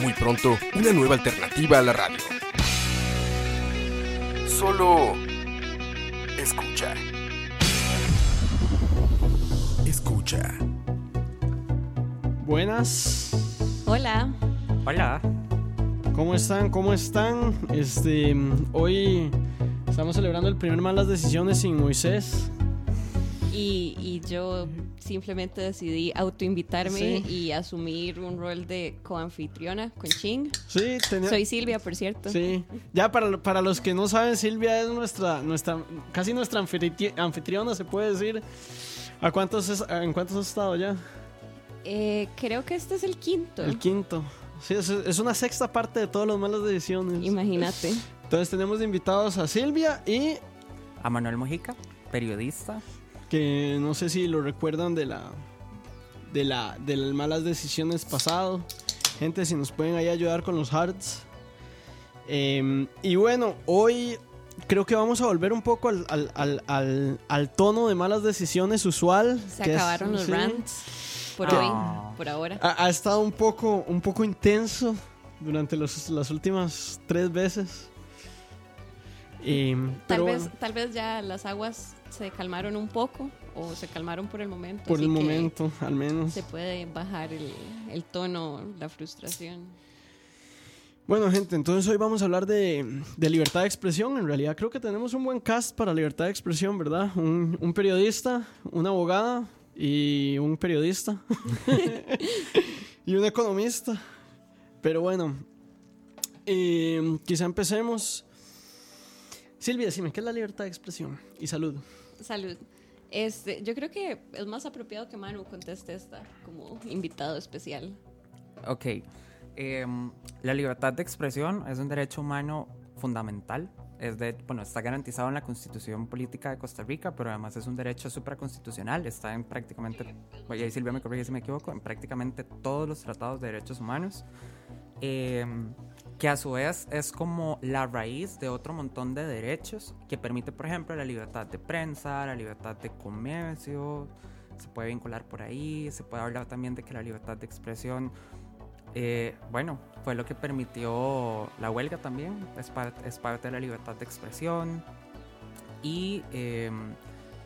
Muy pronto, una nueva alternativa a la radio. Solo escucha. Escucha. Buenas. Hola. Hola. ¿Cómo están? ¿Cómo están? Este, hoy estamos celebrando el primer Malas Decisiones sin Moisés. Y, y yo simplemente decidí autoinvitarme Sí. y asumir un rol de coanfitriona con Ching. Sí, tenía- Soy Silvia, por cierto. Sí, ya para, para los que no saben, Silvia es nuestra, nuestra casi nuestra anfitri- anfitriona, se puede decir. ¿A cuántos es- ¿En cuántos has estado ya? Eh, creo que este es el quinto. El quinto. Sí, es, es una sexta parte de todas las malas decisiones. Imagínate. Entonces tenemos de invitados a Silvia y A Manuel Mojica, periodista. Que no sé si lo recuerdan de la de la de las malas decisiones pasado. Gente, si nos pueden ahí ayudar con los hearts. Em, y bueno, hoy creo que vamos a volver un poco al, al- al- al- al tono de malas decisiones usual. Se que es- acabaron los sí. rants por Ah. hoy, por ahora. Ha, ha estado un poco, un poco intenso durante los- las últimas tres veces. Em, Tal pero vez, bueno, tal vez ya las aguas se calmaron un poco o se calmaron por el momento. por el momento, al menos. Se puede bajar el, el tono, la frustración. Bueno, gente, entonces hoy vamos a hablar de, de libertad de expresión. En realidad creo que tenemos un buen cast para libertad de expresión, ¿verdad? Un, un periodista, una abogada y un periodista. y un economista. Pero bueno, eh, quizá empecemos. Silvia, decime, ¿qué es la libertad de expresión? Y salud. Salud. Este, yo creo que es más apropiado que Manu conteste esta como invitado especial. Ok. Em, la libertad de expresión es un derecho humano fundamental. Es de, bueno, está garantizado en la Constitución Política de Costa Rica, pero además es un derecho supraconstitucional. Está en prácticamente, oye, ahí Silvia me corrige si me equivoco, en prácticamente todos los tratados de derechos humanos. Em, que a su vez es como la raíz de otro montón de derechos que permite, por ejemplo, la libertad de prensa, la libertad de comercio, se puede vincular por ahí, se puede hablar también de que la libertad de expresión, eh, bueno, fue lo que permitió la huelga también, es, es parte de la libertad de expresión y eh,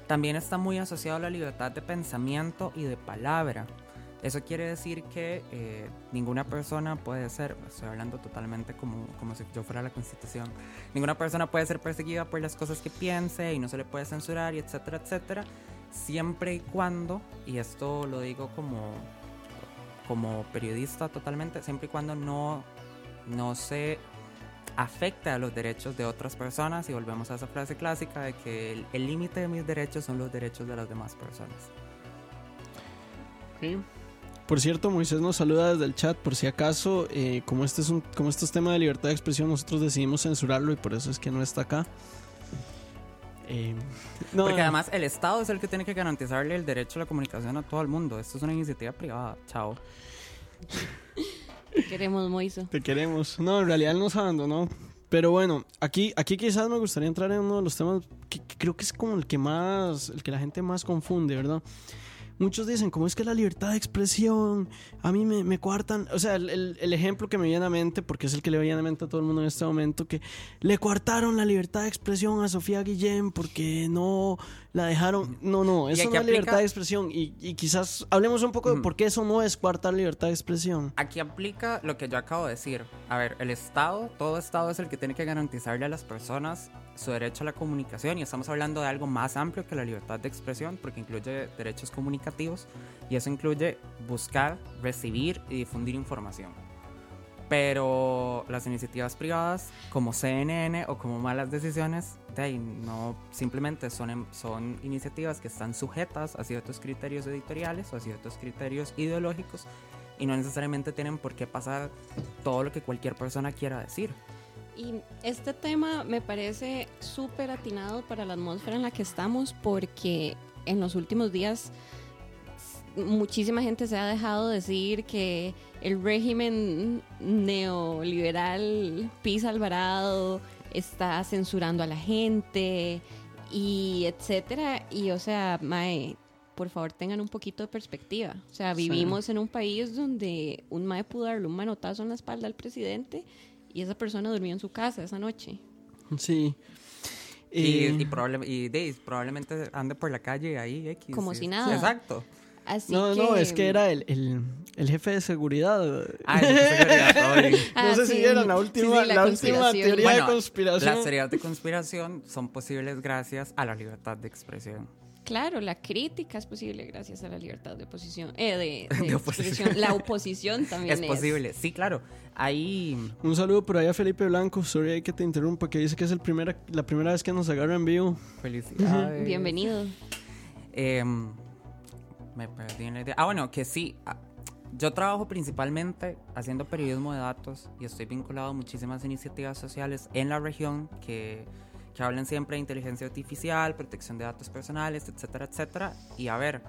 también está muy asociado a la libertad de pensamiento y de palabra. Eso quiere decir que eh, ninguna persona puede ser, estoy hablando totalmente como, como si yo fuera la constitución, ninguna persona puede ser perseguida por las cosas que piense y no se le puede censurar y etcétera, etcétera, siempre y cuando, y esto lo digo como, como periodista totalmente, siempre y cuando no, no se afecte a los derechos de otras personas y volvemos a esa frase clásica de que el- límite de mis derechos son los derechos de las demás personas. Por cierto, Moisés nos saluda desde el chat. Por si acaso, eh, como, este es un, como este es tema de libertad de expresión, nosotros decidimos censurarlo y por eso es que no está acá. Eh, no, Porque además el Estado es el que tiene que garantizarle el derecho a la comunicación a todo el mundo. Esto es una iniciativa privada. Chao. Queremos Moiso. te queremos. No, en realidad él nos abandonó. Pero bueno, aquí, aquí quizás me gustaría entrar en uno de los temas que, que creo que es como el que más, el que la gente más confunde, ¿verdad? Muchos dicen, ¿cómo es que la libertad de expresión? A mí me, coartan. O sea, el, el- el ejemplo que me viene a mente, porque es el que le viene a mente a todo el mundo en este momento, que le coartaron la libertad de expresión a Sofía Guillén porque no la dejaron. No, no, eso no es libertad de expresión. Y, y quizás hablemos un poco de por qué eso no es coartar libertad de expresión. Aquí aplica lo que yo acabo de decir. A ver, el Estado, todo Estado es el que tiene que garantizarle a las personas su derecho a la comunicación y estamos hablando de algo más amplio que la libertad de expresión porque incluye derechos comunicativos y eso incluye buscar, recibir y difundir información. Pero las iniciativas privadas como CNN o como malas decisiones, de ahí no simplemente son, em- son iniciativas que están sujetas a ciertos criterios editoriales o a ciertos criterios ideológicos y no necesariamente tienen por qué pasar todo lo que cualquier persona quiera decir. Y este tema me parece súper atinado para la atmósfera en la que estamos porque en los últimos días muchísima gente se ha dejado decir que el régimen neoliberal Pisa Alvarado está censurando a la gente y etcétera. Y o sea, Mae, por favor tengan un poquito de perspectiva. O sea, vivimos en un país donde un Mae pudo darle un manotazo en la espalda al presidente y esa persona durmió en su casa esa noche. Sí. Y, Eh, y, probable- y de- probablemente ande por la calle ahí, X. Como si nada. Exacto. Así no, que, no, es que era el, el, el jefe de seguridad. Ah, eso es seguridad, oye. Ah, no sé si vieron la última, sí, la última teoría Bueno, de conspiración. Las teorías de conspiración son posibles gracias a la libertad de expresión. Claro, la crítica es posible gracias a la libertad de oposición. Eh, de, de De oposición. expresión. La oposición también Es es. posible, sí, claro. Ahí Un saludo por ahí a Felipe Blanco. Sorry que te interrumpa, que dice que es el primera, la primera vez que nos agarra en vivo. felicidades. Bienvenido. Em, me perdí en la idea. Ah, bueno, que sí. ah, Yo trabajo principalmente haciendo periodismo de datos y estoy vinculado a muchísimas iniciativas sociales en la región que, que hablan siempre de inteligencia artificial, protección de datos personales, etcétera, etcétera. Y a ver,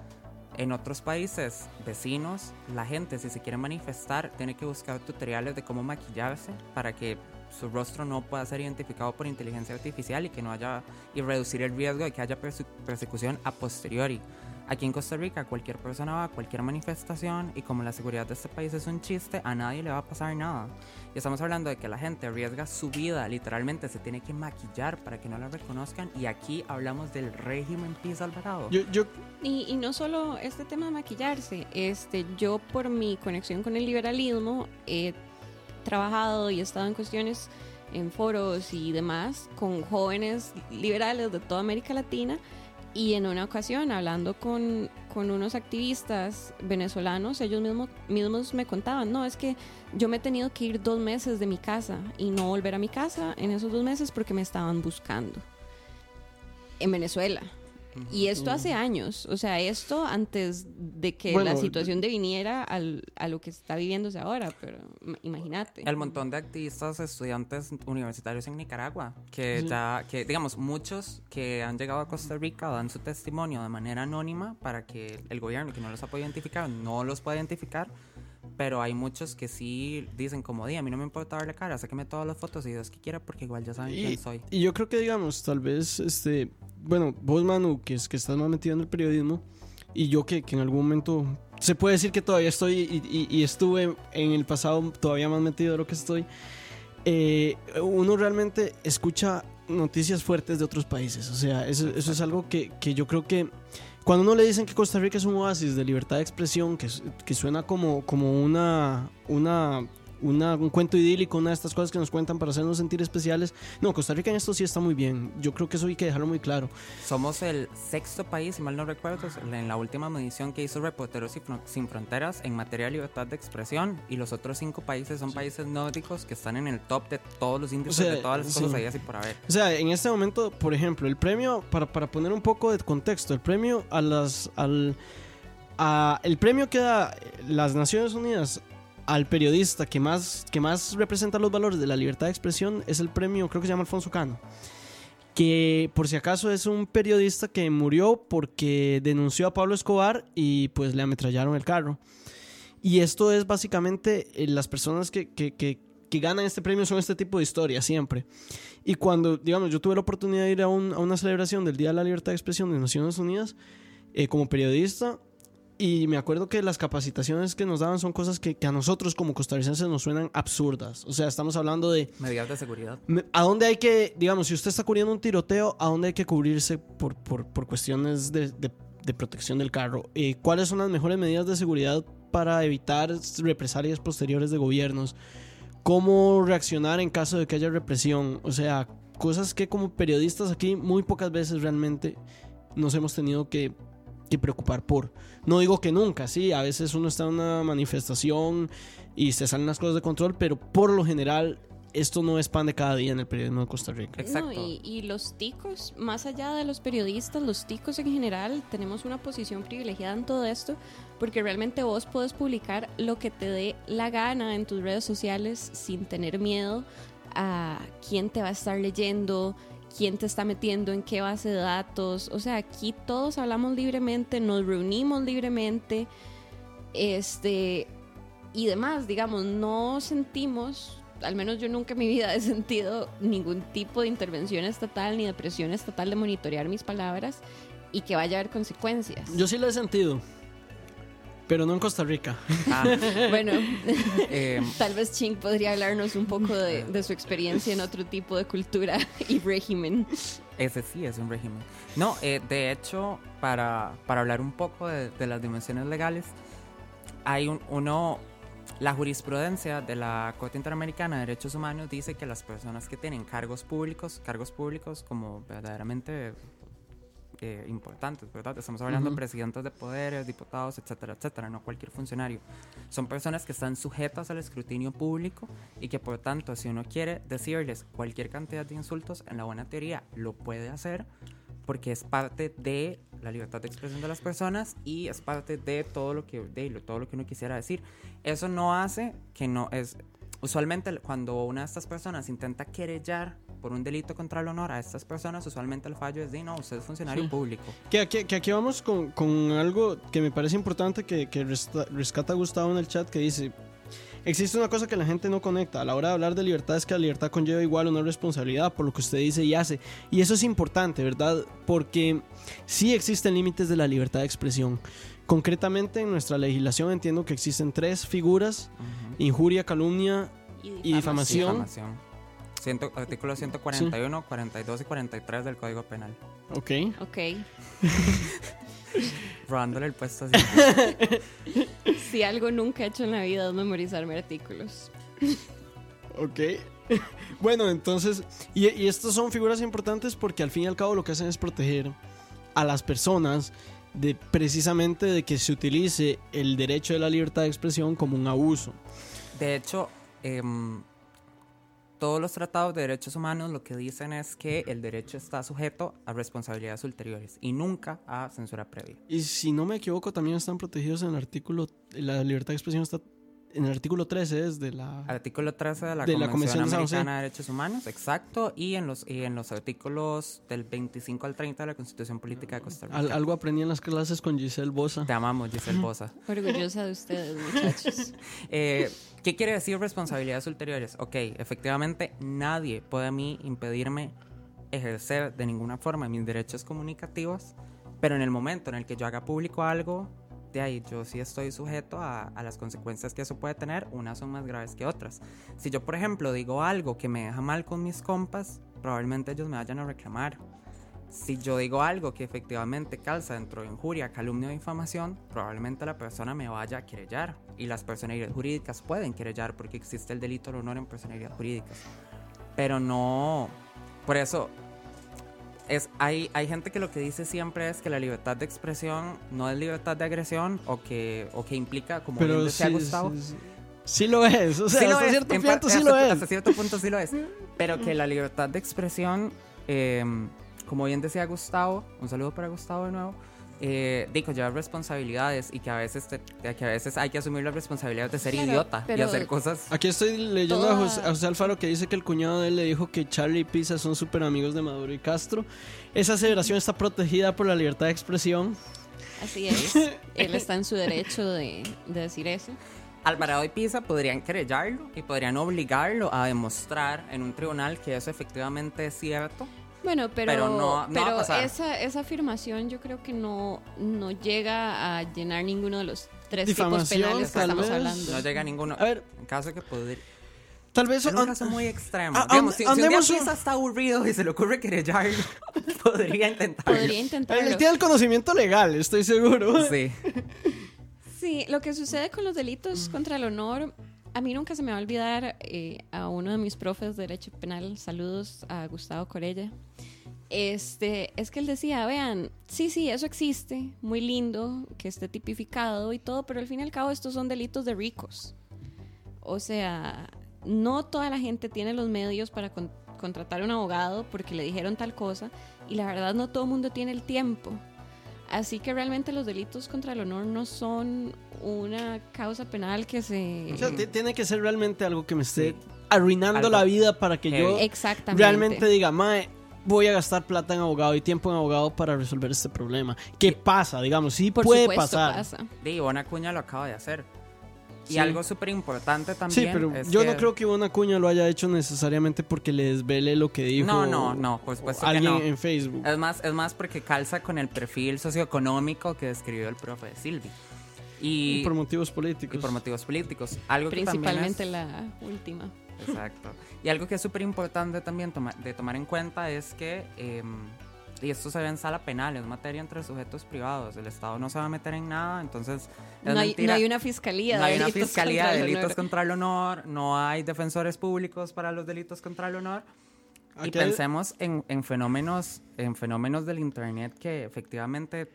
en otros países vecinos, la gente si se quiere manifestar tiene que buscar tutoriales de cómo maquillarse para que su rostro no pueda ser identificado por inteligencia artificial y que no haya y reducir el riesgo de que haya perse- persecución a posteriori. Aquí en Costa Rica cualquier persona va a cualquier manifestación y como la seguridad de este país es un chiste, a nadie le va a pasar nada. Y estamos hablando de que la gente arriesga su vida, literalmente se tiene que maquillar para que no la reconozcan y aquí hablamos del régimen Pisa Alvarado. Yo, yo, Y, y no solo este tema de maquillarse, este, yo por mi conexión con el liberalismo he trabajado y he estado en cuestiones en foros y demás con jóvenes liberales de toda América Latina y en una ocasión hablando con, con unos activistas venezolanos, ellos mismos, mismos me contaban, no, es que yo me he tenido que ir dos meses de mi casa y no volver a mi casa en esos dos meses porque me estaban buscando en Venezuela. Y esto hace años, o sea, esto antes de que Bueno, la situación deviniera al, a lo que está viviéndose ahora, pero im- imagínate. El montón de activistas, estudiantes universitarios en Nicaragua, que Sí. ya, que digamos, muchos que han llegado a Costa Rica dan su testimonio de manera anónima para que el gobierno, que no los ha podido identificar, no los pueda identificar, pero hay muchos que sí dicen como, di, a mí no me importa darle cara, sáqueme todas las fotos y Dios que quiera porque igual ya saben y, quién soy. y yo creo que, digamos, tal vez, este, bueno, vos, Manu, que, es, que estás más metido en el periodismo, y yo que, que en algún momento, se puede decir que todavía estoy y, y- y estuve en el pasado todavía más metido de lo que estoy, eh, uno realmente escucha noticias fuertes de otros países. O sea, eso, eso es algo que, que yo creo que cuando uno le dicen que Costa Rica es un oasis de libertad de expresión, que, que suena como, como una, una, una- un cuento idílico, una de estas cosas que nos cuentan para hacernos sentir especiales. No, Costa Rica en esto sí está muy bien. Yo creo que eso hay que dejarlo muy claro. Somos el sexto país, si mal no recuerdo, en la última medición que hizo Reporteros Sin Fron- Sin Fronteras en materia de libertad de expresión y los otros cinco países son países nórdicos que están en el top de todos los índices O sea, de todas las sí. cosas ahí así por haber. O sea, en este momento, por ejemplo, el premio, para, para poner un poco de contexto, el premio a las. Al, a- el premio que da las Naciones Unidas al periodista que más, que más representa los valores de la libertad de expresión es el premio, creo que se llama Alfonso Cano. Que por si acaso es un periodista que murió porque denunció a Pablo Escobar y pues le ametrallaron el carro. Y esto es básicamente eh, las personas que, que, que, ganan este premio son este tipo de historias siempre. Y cuando, digamos, yo tuve la oportunidad de ir a, un- a una celebración del Día de la Libertad de Expresión de Naciones Unidas eh, como periodista, y me acuerdo que las capacitaciones que nos daban son cosas que, que a nosotros como costarricenses nos suenan absurdas. O sea, estamos hablando de Medidas de seguridad. a dónde hay que, digamos, si usted está cubriendo un tiroteo, a dónde hay que cubrirse por, por, por cuestiones de, de- de protección del carro. Eh, ¿Cuáles son las mejores medidas de seguridad para evitar represalias posteriores de gobiernos? cómo reaccionar en caso de que haya represión. O sea, cosas que como periodistas aquí muy pocas veces realmente nos hemos tenido que, que preocupar por. No digo que nunca, sí, a veces uno está en una manifestación y se salen las cosas de control, pero por lo general esto no es pan de cada día en el periodismo de Costa Rica. Exacto. No, y, y los ticos, más allá de los periodistas, los ticos en general, tenemos una posición privilegiada en todo esto, porque realmente vos puedes publicar lo que te dé la gana en tus redes sociales sin tener miedo a quién te va a estar leyendo, quién te está metiendo en qué base de datos. O sea, aquí todos hablamos libremente, nos reunimos libremente, este y demás, digamos, no sentimos, al menos yo nunca en mi vida he sentido ningún tipo de intervención estatal ni de presión estatal de monitorear mis palabras y que vaya a haber consecuencias. Yo sí lo he sentido, pero no en Costa Rica. Ah, Bueno, eh, tal vez Ching podría hablarnos un poco de, de su experiencia en otro tipo de cultura y régimen. ese sí es un régimen. No, eh, de hecho, para, para hablar un poco de, de las dimensiones legales, hay un, uno, la jurisprudencia de la Corte Interamericana de Derechos Humanos dice que las personas que tienen cargos públicos, cargos públicos como verdaderamente eh, importantes, ¿verdad? Estamos hablando de presidentes de poderes, diputados, etcétera, etcétera, no cualquier funcionario. Son personas que están sujetas al escrutinio público y que por tanto, si uno quiere decirles cualquier cantidad de insultos, en la buena teoría lo puede hacer porque es parte de la libertad de expresión de las personas y es parte de todo lo que de todo lo que uno quisiera decir. Eso no hace que no es usualmente cuando una de estas personas intenta querellar por un delito contra el honor a estas personas, usualmente el fallo es de no, usted es funcionario Sí. público. Que aquí, que aquí vamos con, con algo que me parece importante que, que resta- rescata Gustavo en el chat que dice, existe una cosa que la gente no conecta. A la hora de hablar de libertad es que la libertad conlleva igual una responsabilidad por lo que usted dice y hace. Y eso es importante, ¿verdad? Porque sí existen límites de la libertad de expresión. Concretamente en nuestra legislación entiendo que existen tres figuras, Ujú. injuria, calumnia y difamación. Difamación. Ciento- artículos 141, 42 y 43 del Código Penal. Ok. Ok, Robándole el puesto así. si algo nunca he hecho en la vida es memorizarme artículos. Ok. bueno, entonces, y, y estas son figuras importantes porque al fin y al cabo lo que hacen es proteger a las personas de precisamente de que se utilice el derecho de la libertad de expresión como un abuso. De hecho, em, todos los tratados de derechos humanos lo que dicen es que el derecho está sujeto a responsabilidades ulteriores y nunca a censura previa. Y si no me equivoco, también están protegidos en el artículo, la libertad de expresión está en el artículo 13 es de la... Artículo 13 de la, De la Convención, Convención de. Americana de Derechos Humanos, exacto, y en los y en los artículos del 25 al 30 de la Constitución Política de Costa Rica. al- algo aprendí en las clases con Giselle Bosa. Te amamos, Giselle Bosa. Orgullosa de ustedes, muchachos. Eh, ¿Qué quiere decir responsabilidades ulteriores? Ok, efectivamente nadie puede a mí impedirme ejercer de ninguna forma mis derechos comunicativos, pero en el momento en el que yo haga público algo, de ahí yo sí estoy sujeto a, a las consecuencias que eso puede tener, unas son más graves que otras. Si yo, por ejemplo, digo algo que me deja mal con mis compas, probablemente ellos me vayan a reclamar. Si yo digo algo que efectivamente calza dentro de injuria, calumnia o difamación, probablemente la persona me vaya a querellar. Y las personerías jurídicas pueden querellar porque existe el delito de honor en personerías jurídicas. Pero no. Por eso. Es, hay, hay gente que lo que dice siempre es que la libertad de expresión no es libertad de agresión o que, o que implica, como bien decía sí, Gustavo, sí, sí. Sí lo es, o sea, hasta es, cierto punto parte- sí hasta, lo es. hasta cierto punto sí lo es. Pero que la libertad de expresión, eh, como bien decía Gustavo, un saludo para Gustavo de nuevo, eh, digo, lleva responsabilidades y que a veces te- que a veces hay que asumir la responsabilidad de ser Claro, idiota y hacer cosas. Aquí estoy leyendo Toda- a, José, a José Alfaro que dice que el cuñado de él le dijo que Charlie y Pisa son súper amigos de Maduro y Castro. Esa aseveración está protegida por la libertad de expresión. Así es. Él está en su derecho de, de decir eso. Alvarado y Pisa podrían querellarlo y podrían obligarlo a demostrar en un tribunal que eso efectivamente es cierto. Bueno, pero, Pero no- no esa, esa afirmación yo creo que no, no llega a llenar ninguno de los tres tipos penales que estamos vez. hablando. No llega a ninguno. A ver. en caso que podría. Tal vez... En un caso muy extremo. Digamos, and- si, si un día Pisa está aburrido y se le ocurre querellarlo, podría intentarlo. Podría él intentarlo. tiene el conocimiento legal, estoy seguro. Sí. Sí, lo que sucede con los delitos contra el honor, a mí nunca se me va a olvidar eh, a uno de mis profes de Derecho Penal, saludos a Gustavo Corella. Este, es que él decía, vean, sí, sí, eso existe, muy lindo, que esté tipificado y todo, pero al fin y al cabo estos son delitos de ricos. O sea, no toda la gente tiene los medios para con- contratar un abogado porque le dijeron tal cosa y la verdad no todo el mundo tiene el tiempo. Así que realmente los delitos contra el honor no son una causa penal que se... O sea, ti- tiene que ser realmente algo que me esté Sí. arruinando Algo la vida para que yo realmente diga, mae, voy a gastar plata en abogado y tiempo en abogado para resolver este problema. ¿Qué pasa? Digamos, sí Por puede supuesto pasar. pasa. De Ivona Acuña lo acaba de hacer. Y Sí. algo súper importante Sí, también. pero es yo que- no creo que Ivonne Acuña lo haya hecho necesariamente porque le desvele lo que dijo No, no, no, por supuesto que alguien no. en Facebook. Es más, es más porque calza con el perfil socioeconómico que describió el profe Silvi. Y, Y por motivos políticos. y por motivos políticos. Algo que también Principalmente es- la última. Exacto. Y algo que es súper importante también toma- de tomar en cuenta es que, eh, y esto se ve en sala penal, es materia entre sujetos privados, el Estado no se va a meter en nada, entonces es No hay, mentira. no hay una fiscalía No de hay una delitos fiscalía contra de el delitos honor. contra el honor, no hay defensores públicos para los delitos contra el honor. Y pensemos en, en fenómenos, en fenómenos del internet que efectivamente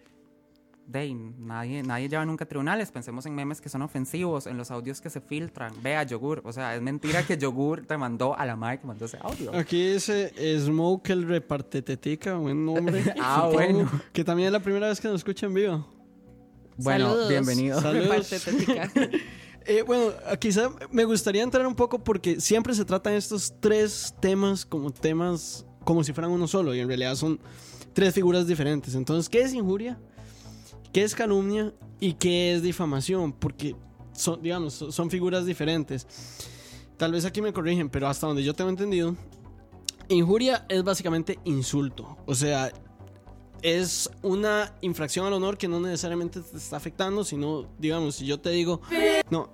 de nadie, nadie lleva nunca a tribunales. Pensemos en memes que son ofensivos, en los audios que se filtran. Vea, yogur. O sea, es mentira que yogur te mandó a la madre que mandó ese audio. Aquí dice Smoke el repartetetica, buen nombre. Ah, bueno. Que también es la primera vez que nos escucha en vivo. Bueno, Saludos. bienvenido. Saludos. Eh, bueno, quizá me gustaría entrar un poco porque siempre se tratan estos tres temas como temas como si fueran uno solo y en realidad son tres figuras diferentes. Entonces, ¿qué es injuria? ¿Qué es calumnia? ¿Y qué es difamación? Porque son, digamos, son- figuras diferentes. Tal vez aquí me corrigen, pero hasta donde yo tengo entendido, injuria es básicamente insulto. O sea, es una infracción al honor que no necesariamente te está afectando, sino, digamos, si yo te digo, no,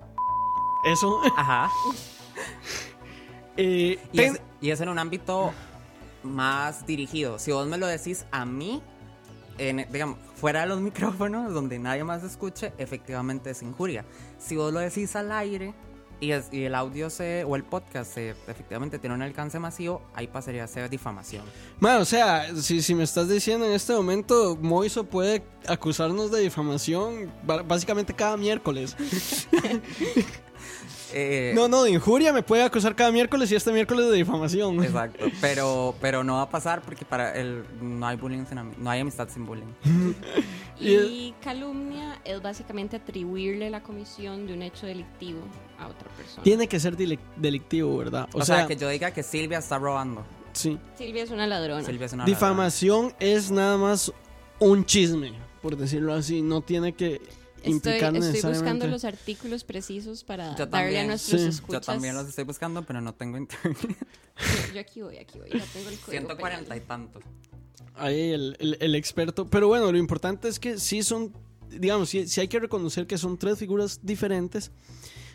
eso, Ajá. eh, Y ten- es, y es en un ámbito más dirigido. Si vos me lo decís a mí, en- digamos, fuera de los micrófonos, donde nadie más escuche, efectivamente es injuria. Si vos lo decís al aire y, es- y el audio se, o el podcast se, efectivamente tiene un alcance masivo, ahí pasaría a ser difamación. Ma, o sea, si, si me estás diciendo en este momento, Moiso puede acusarnos de difamación básicamente cada miércoles. Eh, No, no, de injuria me puede acusar cada miércoles y este miércoles de difamación. Exacto, pero, pero no va a pasar porque para el no hay bullying sin no hay amistad sin bullying. Y calumnia es básicamente atribuirle la comisión de un hecho delictivo a otra persona. Tiene que ser delictivo, ¿verdad? O, sea, que yo diga que Silvia está robando. sí. Silvia es una ladrona. Silvia es una ladrona. Difamación es nada más un chisme, por decirlo así. No tiene que Estoy, buscando los artículos precisos para Yo darle a nuestros Sí. escuchas. Yo también los estoy buscando, pero no tengo internet. Yo, yo aquí voy, aquí voy. Ya tengo el código 140 y tantos. Ahí el, el- el experto. Pero bueno, lo importante es que sí son, digamos, sí, sí hay que reconocer que son tres figuras diferentes.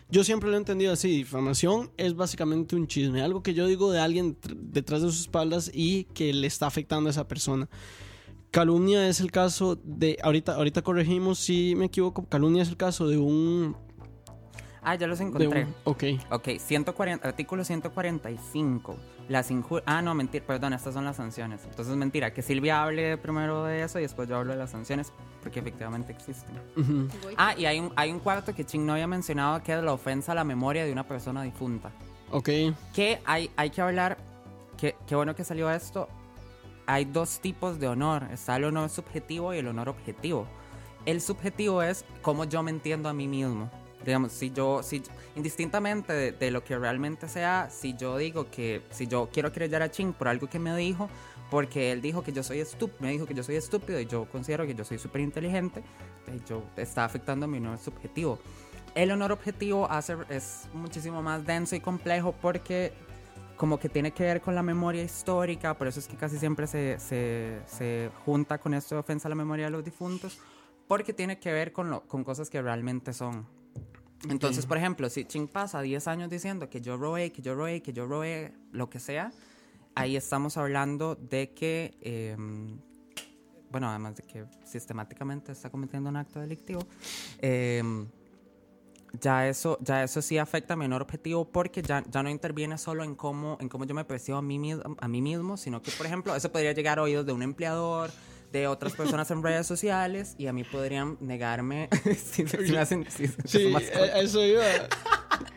Yo siempre lo he entendido así, difamación es básicamente un chisme, algo que yo digo de alguien tr- detrás de sus espaldas y que le está afectando a esa persona. Calumnia es el caso de, ahorita, ahorita corregimos si me equivoco, calumnia es el caso de un... Ah, ya los encontré. un- ok, Ok, 140, artículo 145. Las injurias. Ah, no, mentira, perdón, estas son las sanciones. Entonces, mentira, que Silvia hable primero de eso y después yo hablo de las sanciones, porque efectivamente existen. Ah, y hay un, hay un cuarto que Ching no había mencionado que es la ofensa a la memoria de una persona difunta. ok, Que hay, hay que hablar, que, qué bueno que salió esto. Hay dos tipos de honor. Está el honor subjetivo y el honor objetivo. El subjetivo es cómo yo me entiendo a mí mismo. Digamos, si yo, si, indistintamente de, de lo que realmente sea, si yo digo que, si yo quiero creer a Ching por algo que me dijo, porque él dijo que yo soy estúpido, me dijo que yo soy estúpido y yo considero que yo soy súper inteligente, eh, yo está afectando mi honor subjetivo. El honor objetivo hace, es muchísimo más denso y complejo porque como que tiene que ver con la memoria histórica, por eso es que casi siempre se, se, se junta con esto de ofensa a la memoria de los difuntos, porque tiene que ver con, lo, con cosas que realmente son. Entonces, por ejemplo, si Ching pasa 10 años diciendo que yo robé, que yo robé, que yo robé, lo que sea, ahí estamos hablando de que, eh, bueno, además de que sistemáticamente está cometiendo un acto delictivo, eh, ya eso, ya eso sí afecta a mi honor objetivo porque ya, ya no interviene solo en cómo, en cómo yo me percibo a mí, a mí mismo, sino que, por ejemplo, eso podría llegar a oídos de un empleador, de otras personas en redes sociales y a mí podrían negarme si, si me hacen si- Sí, eh, eso iba.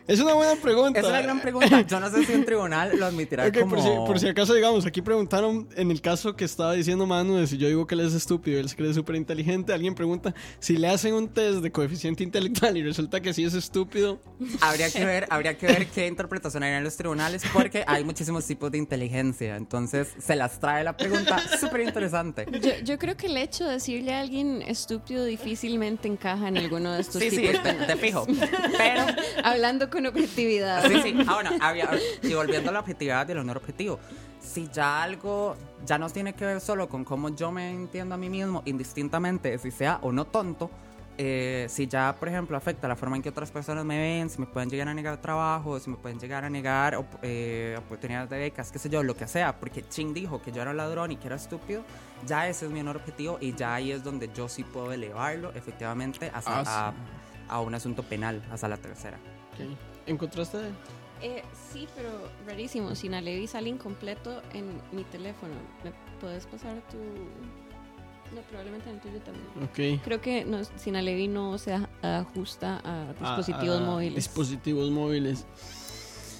Es una buena pregunta. Es una gran pregunta. Yo no sé si un tribunal lo admitirá Ok, como... por, si, por si acaso, digamos, aquí preguntaron en el caso que estaba diciendo Manu de si yo digo que él es estúpido y él se cree súper inteligente, alguien pregunta si le hacen un test de coeficiente intelectual y resulta que sí es estúpido. Habría que ver, habría que ver qué interpretación hay en los tribunales porque hay muchísimos tipos de inteligencia. Entonces se las trae la pregunta súper interesante. Yo, yo creo que el hecho de decirle a alguien estúpido difícilmente encaja en alguno de estos Sí, sí, tipos. te, te fijo. Pero Hablando con objetividad. Sí, sí. Ah, bueno, había- y volviendo a la objetividad y el honor objetivo. Si ya algo ya no tiene que ver solo con cómo yo me entiendo a mí mismo, indistintamente, si sea o no tonto, eh, si ya, por ejemplo, afecta la forma en que otras personas me ven, si me pueden llegar a negar trabajo, si me pueden llegar a negar op- eh, oportunidades de becas, qué sé yo, lo que sea, porque Ching dijo que yo era un ladrón y que era estúpido, ya ese es mi honor objetivo y ya ahí es donde yo sí puedo elevarlo efectivamente hasta Ah, a, a un asunto penal, hasta la tercera. ¿Encontraste? Eh, sí, pero rarísimo. Sinalevi sale incompleto en mi teléfono. ¿Me puedes pasar tu...? No, probablemente en el tuyo también. Ok. Creo que no, Sinalevi no se ajusta a dispositivos móviles. Dispositivos móviles.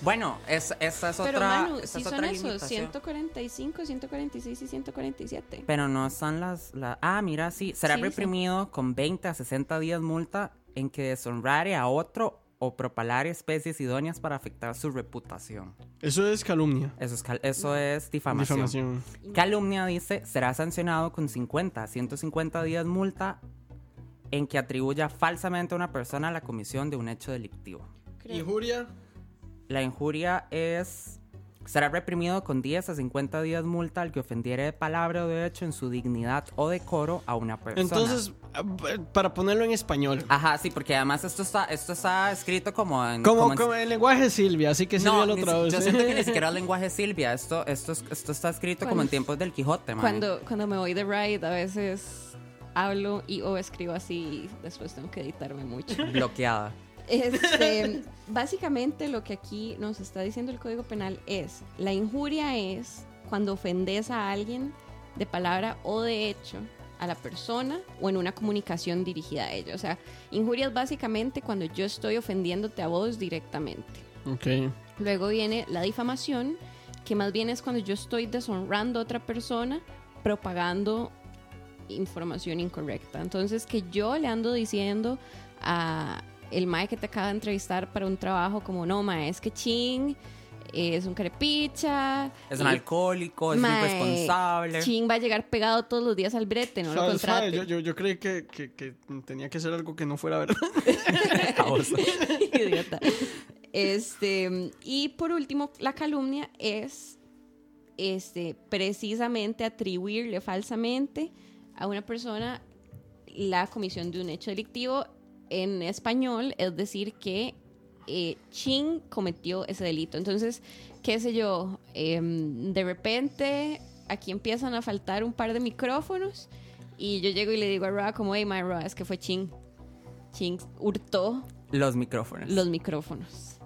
Bueno, es, esa es Pero otra, Manu, esa sí es son esos, limitación. 145, 146 y 147. Pero no están las, la- Ah, mira, sí. Será Sí, sí. reprimido con 20 a 60 días multa en que deshonrare a otro o propalare especies idóneas para afectar su reputación. Eso es calumnia. Eso es, cal- eso es difamación. Difamación. Calumnia dice, será sancionado con 50 a 150 días multa en que atribuya falsamente a una persona la comisión de un hecho delictivo. Creo. Injuria. La injuria es. Será reprimido con 10 a 50 días multa al que ofendiere de palabra o de hecho en su dignidad o decoro a una persona. Entonces, para ponerlo en español. Ajá, sí, porque además esto está, esto está escrito como en. Como, como en- como el lenguaje Silvia, así que Silvia no, lo traduce. yo siento que ni siquiera es lenguaje Silvia. Esto, esto, es- esto está escrito como en tiempos del Quijote, man. Cuando, cuando me voy de ride, a veces hablo y o escribo así y después tengo que editarme mucho. Bloqueada. Este, básicamente lo que aquí nos está diciendo el Código Penal es, la injuria es cuando ofendes a alguien de palabra o de hecho a la persona o en una comunicación dirigida a ella. O sea, injuria es básicamente cuando yo estoy ofendiéndote a vos directamente. Ok. Luego viene la difamación, que más bien es cuando yo estoy deshonrando a otra persona, propagando información incorrecta. Entonces, que yo le ando diciendo a el mae que te acaba de entrevistar para un trabajo como, no, mae, es que ching, es un carepicha. Es un alcohólico, es un mae, irresponsable. Ching va a llegar pegado todos los días al brete, no lo contrate. Yo, yo, yo creí que, que, que tenía que ser algo que no fuera verdad. Idiota. Este, y por último, la calumnia es este, precisamente atribuirle falsamente a una persona la comisión de un hecho delictivo en español, es decir, que eh, Chin cometió ese delito. Entonces, qué sé yo, em, de repente aquí empiezan a faltar un par de micrófonos y yo llego y le digo a Ra como, hey, my Ra, es que fue Chin. Chin hurtó Los micrófonos. los micrófonos.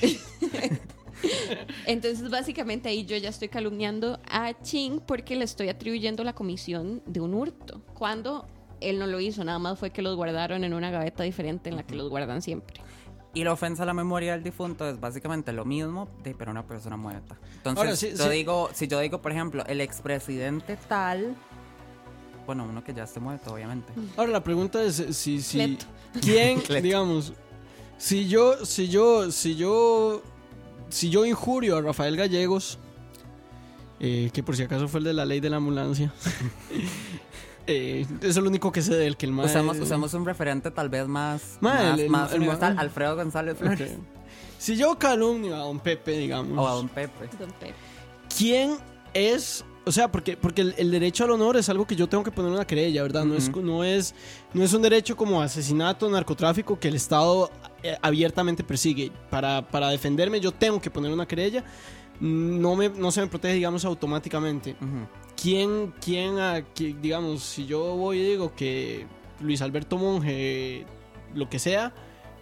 Entonces, básicamente ahí yo ya estoy calumniando a Ching porque le estoy atribuyendo la comisión de un hurto. Cuando él no lo hizo, nada más fue que los guardaron en una gaveta diferente en la que los guardan siempre. Y la ofensa a la memoria del difunto es básicamente lo mismo, de, pero una persona muerta. Entonces, Ahora, sí, yo digo, si yo digo, por ejemplo, el expresidente tal, bueno, uno que ya esté muerto, obviamente. Ahora la pregunta es si, si quién, digamos, si yo, si yo, si yo, si yo injurio a Rafael Gallegos, eh, que por si acaso fue el de la ley de la ambulancia, eh, es lo único que sé de él, que el mae- Usamos, usamos un referente tal vez más, Ma, más, el- el- más el- universal, Alfredo González. Flores. Si yo calumnio a don Pepe, digamos, O a don Pepe. Don Pepe. ¿quién es? O sea, porque, porque el, el derecho al honor es algo que yo tengo que poner una querella, ¿verdad? no, es, no, es, no es un derecho como asesinato, narcotráfico que el Estado eh, abiertamente persigue. Para, para defenderme yo tengo que poner una querella. No, me, no se me protege, digamos, automáticamente. Ujú. ¿Quién, quién, ah, qui- digamos, si yo voy y digo que Luis Alberto Monge, lo que sea,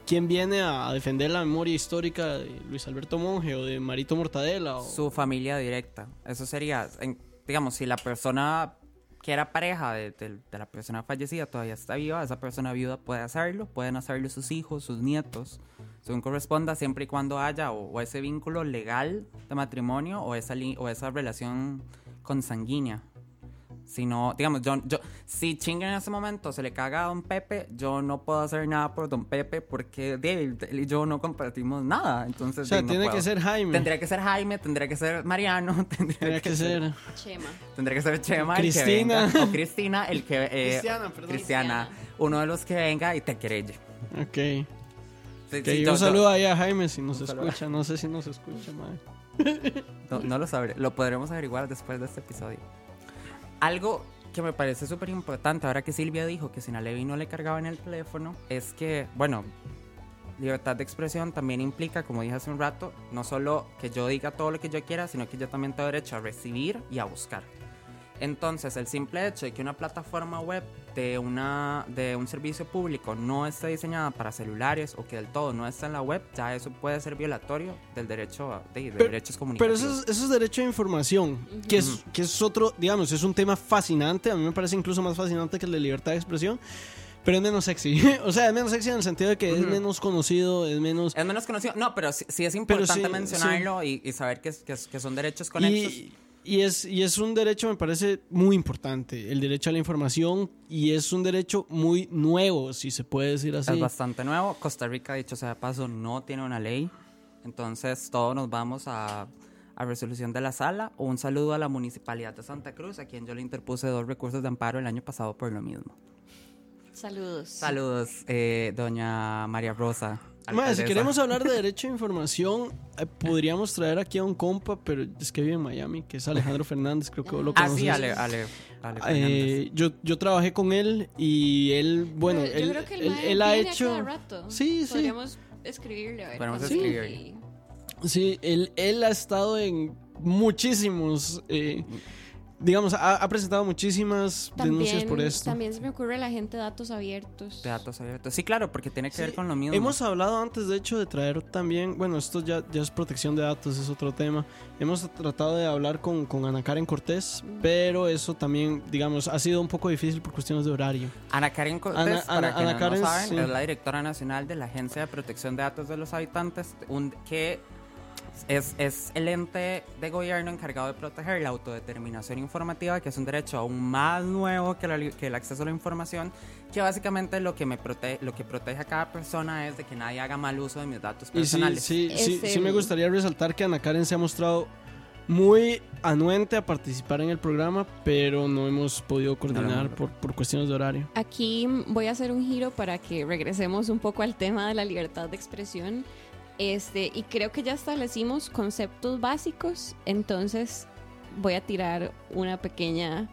¿quién viene a defender la memoria histórica de Luis Alberto Monge o de Marito Mortadela? O... Su familia directa. Eso sería, en- digamos, si la persona que era pareja de, de- de la persona fallecida todavía está viva, esa persona viuda puede hacerlo, pueden hacerlo sus hijos, sus nietos, según corresponda, siempre y cuando haya o, o ese vínculo legal de matrimonio o esa, o esa relación consanguínea. Si no, digamos, yo, yo, si chinga en ese momento se le caga a don Pepe, yo no puedo hacer nada por don Pepe porque él y yo no compartimos nada. Entonces, O sea, no tiene puedo. que ser Jaime. Tendría que ser Jaime, tendría que ser Mariano, tendría, Tendría que ser. Chema. Tendría que ser Chema, el Cristina. que venga, o Cristina, el que... eh, Cristiana, perdón. Cristiana, uno de los que venga y te querelle. Ok. Sí, Ok, sí, un yo- yo- saludo ahí a Jaime si nos Un saludo. escucha. No sé si nos escucha, madre. No, lo sabré. Lo podremos averiguar después de este episodio. Algo que me parece súper importante, ahora que Silvia dijo que sin Levi no le cargaba en el teléfono, es que, bueno, libertad de expresión también implica, como dije hace un rato, no solo que yo diga todo lo que yo quiera, sino que yo también tengo derecho a recibir y a buscar. Entonces, el simple hecho de que una plataforma web de, una, de un servicio público no esté diseñada para celulares o que del todo no esté en la web, ya eso puede ser violatorio del derecho a- de, de Pero- derechos Pero comunicativos. eso es, eso es derecho a información, que, es, que es otro, digamos, es un tema fascinante. A mí me parece incluso más fascinante que el de libertad de expresión. Pero es menos sexy. o sea, es menos sexy en el sentido de que es menos conocido, es menos. Es menos conocido. No, pero sí, sí es Pero importante sí, mencionarlo y, y saber que, es- que, es- que son derechos conexos. Y, y es, y es un derecho, me parece, muy importante. El derecho a la información. Y es un derecho muy nuevo, si se puede decir así. Es bastante nuevo. Costa Rica, dicho sea de paso, no tiene una ley. Entonces, todos nos vamos a, a resolución de la sala. Un saludo a la Municipalidad de Santa Cruz, a quien yo le interpuse dos recursos de amparo el año pasado por lo mismo. Saludos. Saludos, eh, doña María Rosa. Mae, si queremos hablar de derecho a información, eh, podríamos traer aquí a un compa, pero es que vive en Miami, que es Alejandro Fernández, creo que vos lo Ah, conoces. sí, Ale, Ale, Ale Eh, yo, yo trabajé con él y él, bueno, Pero yo él, creo que el él- ha hecho... cada rato. Sí, sí. Podríamos escribirle a ver. Podemos escribirle. y- Sí, él, él ha estado en muchísimos, eh, digamos, ha, ha presentado muchísimas denuncias por esto. También se me ocurre la gente de datos abiertos. De datos abiertos. Sí, claro, porque tiene que ver con lo mismo. Hemos hablado antes, de hecho, de traer también, bueno, esto ya, ya es protección de datos, es otro tema. Hemos tratado de hablar con, con Ana Karen Cortés, Mm. pero eso también, digamos, ha sido un poco difícil por cuestiones de horario. Ana Karen Cortés, Ana- para Ana- quienes Ana Karen, no saben, sí. es la directora nacional de la Agencia de Protección de Datos de los Habitantes, un, que es, es el ente de gobierno encargado de proteger la autodeterminación informativa, que es un derecho aún más nuevo que, la que el acceso a la información, que básicamente lo que, me prote lo que protege a cada persona es de que nadie haga mal uso de mis datos Y sí, personales. sí, sí, Es sí me gustaría resaltar que Ana Karen se ha mostrado muy anuente a participar en el programa, pero no hemos podido coordinar por, por cuestiones de horario. Aquí voy a hacer un giro para que regresemos un poco al tema de la libertad de expresión. Este, y creo que ya establecimos conceptos básicos, entonces voy a tirar una pequeña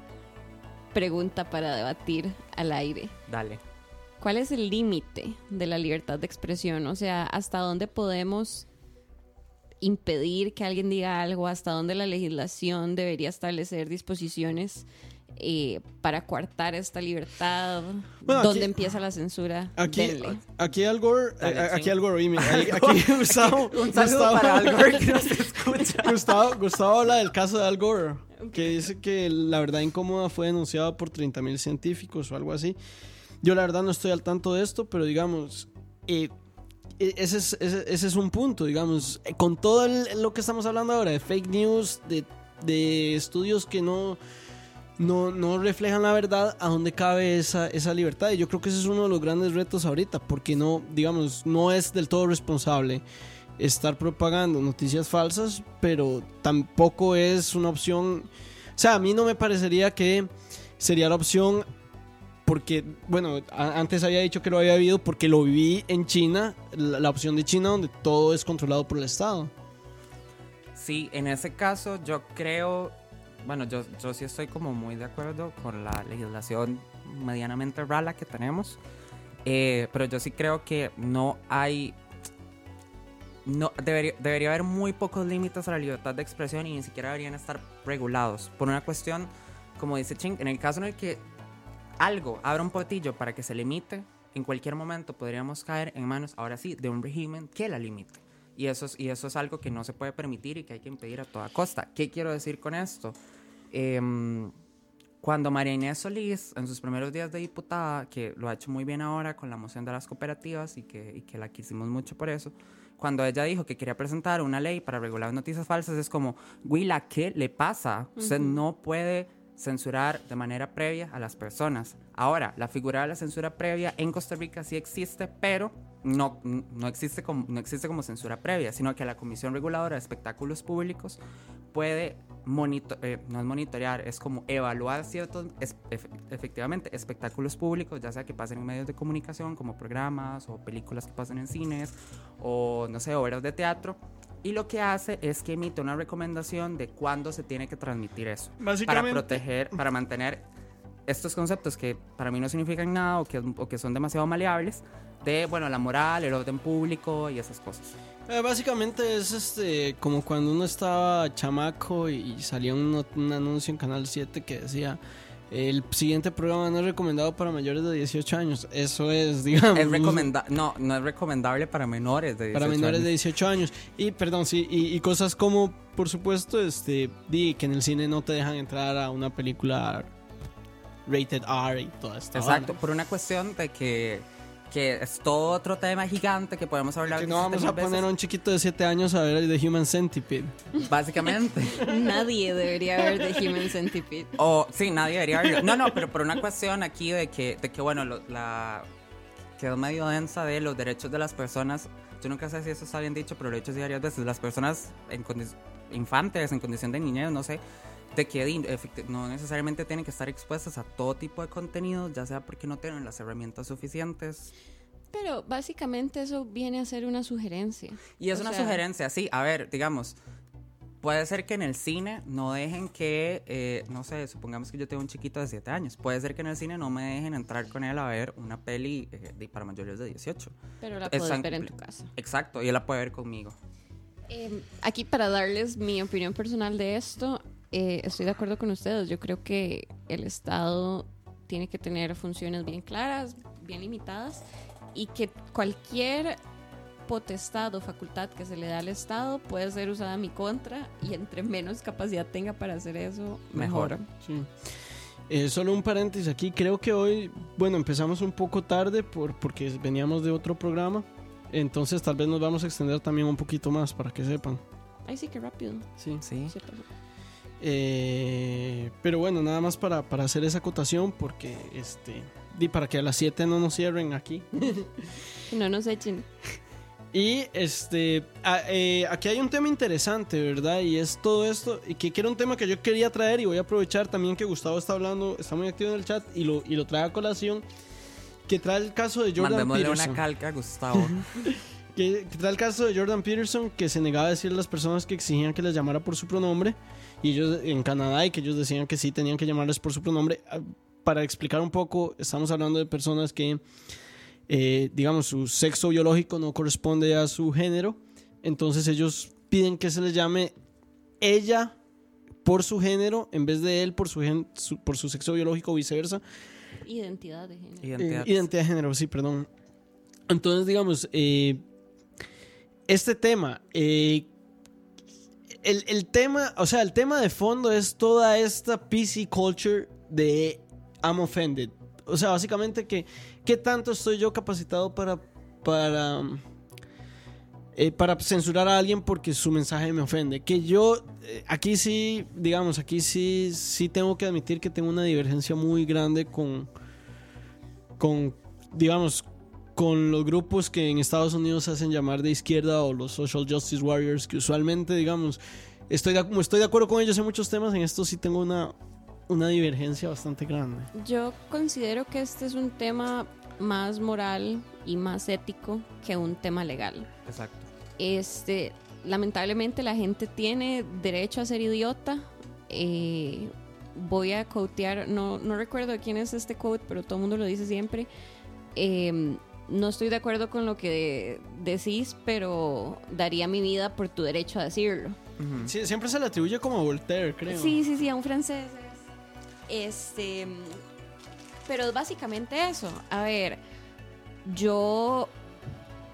pregunta para debatir al aire. Dale. ¿Cuál es el límite de la libertad de expresión? O sea, ¿hasta dónde podemos impedir que alguien diga algo? ¿Hasta dónde la legislación debería establecer disposiciones eh, para coartar esta libertad? Bueno, ¿Dónde aquí- empieza la censura? Aquí, Denle. aquí Al Gore, Dale, eh, aquí sí. Al Gore, ahí- aquí Gustavo, Un Gustavo- para Al Gore que nos escucha. Gustavo, Gustavo habla del caso de Al Gore, que dice que la verdad incómoda fue denunciada por 30.000 científicos o algo así. Yo la verdad no estoy al tanto de esto, pero digamos, eh, e- ese, es, ese, ese es un punto, digamos, eh, con todo el- lo que estamos hablando ahora de fake news, de, de estudios que no, no, no reflejan la verdad, ¿a dónde cabe esa, esa libertad? Y yo creo que ese es uno de los grandes retos ahorita, porque no, digamos, no es del todo responsable estar propagando noticias falsas, pero tampoco es una opción. O sea, a mí no me parecería que sería la opción porque, bueno, antes había dicho que lo había habido porque lo viví en China, la, la opción de China donde todo es controlado por el Estado. Sí, en ese caso yo creo, bueno, yo, yo sí estoy como muy de acuerdo con la legislación medianamente rala que tenemos, eh, pero yo sí creo que no hay, no debería, debería haber muy pocos límites a la libertad de expresión y ni siquiera deberían estar regulados por una cuestión, como dice Ching, en el caso en el que algo abra un portillo para que se limite, en cualquier momento podríamos caer en manos, ahora sí, de un régimen que la limite. Y eso, es, y eso es algo que no se puede permitir y que hay que impedir a toda costa. ¿Qué quiero decir con esto? Em, Cuando María Inés Solís, en sus primeros días de diputada, que lo ha hecho muy bien ahora con la moción de las cooperativas y que, y que la quisimos mucho por eso, cuando ella dijo que quería presentar una ley para regular noticias falsas, es como, Willa, ¿qué le pasa? Usted no puede censurar de manera previa a las personas. Ahora, la figura de la censura previa en Costa Rica sí existe, pero no, no, existe, como, no existe como censura previa, sino que la Comisión Reguladora de Espectáculos Públicos puede monitor eh, no es monitorear, es como evaluar ciertos, es, efectivamente, espectáculos públicos, ya sea que pasen en medios de comunicación, como programas o películas que pasen en cines, o no sé, obras de teatro. Y lo que hace es que emite una recomendación de cuándo se tiene que transmitir eso. Para proteger, para mantener estos conceptos que para mí no significan nada o que, o que son demasiado maleables, de, bueno, la moral, el orden público y esas cosas. Eh, básicamente es este como cuando uno estaba chamaco y, salía un, un, anuncio en Canal 7 que decía el siguiente programa no es recomendado para mayores de 18 años. Eso es, digamos. Es recomenda no, no es recomendable para menores de 18 Para menores de 18 años. Y, perdón, sí, y, cosas como, por supuesto, este, di que en el cine no te dejan entrar a una película rated R y todo esto. Exacto, por una cuestión de que que es todo otro tema gigante que podemos hablar. Que no vamos a poner a un chiquito de 7 años a ver el de Human Centipede. Básicamente. nadie debería ver The Human Centipede. O, sí, nadie debería verlo. No, no, pero por una cuestión aquí de que, de que bueno, la quedó medio densa de los derechos de las personas. Yo nunca sé si eso está bien dicho, pero lo he dicho varias veces. Las personas en infantes, en condición de niñez, no sé de que no necesariamente tienen que estar expuestas a todo tipo de contenido, ya sea porque no tienen las herramientas suficientes. Pero básicamente eso viene a ser una sugerencia. Y es una sugerencia, sí. A ver, digamos, puede ser que en el cine no dejen que, eh, no sé, supongamos que yo tengo un chiquito de 7 años, puede ser que en el cine no me dejen entrar con él a ver una peli eh, para mayores de 18. Pero la puedes ver en tu casa. Exacto, y él la puede ver conmigo. Em, aquí para darles mi opinión personal de esto, eh, estoy de acuerdo con ustedes. Yo creo que el Estado tiene que tener funciones bien claras, bien limitadas, y que cualquier potestad o facultad que se le da al Estado puede ser usada en mi contra y entre menos capacidad tenga para hacer eso, mejor. Eh, solo un paréntesis aquí, creo que hoy, bueno, empezamos un poco tarde por, porque veníamos de otro programa, entonces tal vez nos vamos a extender también un poquito más para que sepan. Ay, sí, qué rápido. Sí, sí. Eh, pero bueno, nada más para, hacer esa acotación, porque este. Y para que a las 7 no nos cierren aquí. no nos echen. Y este. Eh, aquí hay un tema interesante, ¿verdad? Y es todo esto. Y que, era un tema que yo quería traer. Y voy a aprovechar también que Gustavo está hablando, está muy activo en el chat. Y lo, y lo trae a colación. Que trae el caso de Jordan Mandémosle una calca, Gustavo. que, que trae el caso de Jordan Peterson, que se negaba a decir a las personas que exigían que les llamara por su pronombre y ellos en Canadá y que ellos decían que sí tenían que llamarles por su pronombre. Ah, para explicar un poco, estamos hablando de personas que, eh, digamos, su sexo biológico no corresponde a su género, entonces ellos piden que se les llame ella por su género en vez de él por su, por su sexo biológico o viceversa. Identidad de género. Identidad, eh, identidad de género, sí, perdón. Entonces, digamos, eh, este tema, eh, el, tema, o sea, el tema de fondo es toda esta PC culture de I'm offended. O sea, básicamente que qué tanto estoy yo capacitado para para eh, para censurar a alguien porque su mensaje me ofende. Que yo eh, aquí sí, digamos, aquí sí sí tengo que admitir que tengo una divergencia muy grande con con digamos con los grupos que en Estados Unidos se hacen llamar de izquierda o los social justice warriors, que usualmente, digamos, estoy de, estoy de acuerdo con ellos en muchos temas, en esto sí tengo una, una divergencia bastante grande. Yo considero que este es un tema más moral y más ético que un tema legal. Exacto. Este, lamentablemente la gente tiene derecho a ser idiota. Eh, voy a quotear, no, no recuerdo de quién es este quote, pero todo el mundo lo dice siempre. Eh, no estoy de acuerdo con lo que decís, pero daría mi vida por tu derecho a decirlo. siempre se le atribuye como Voltaire, creo. Sí, sí, sí, a un francés. Este. Pero es básicamente eso. A ver, yo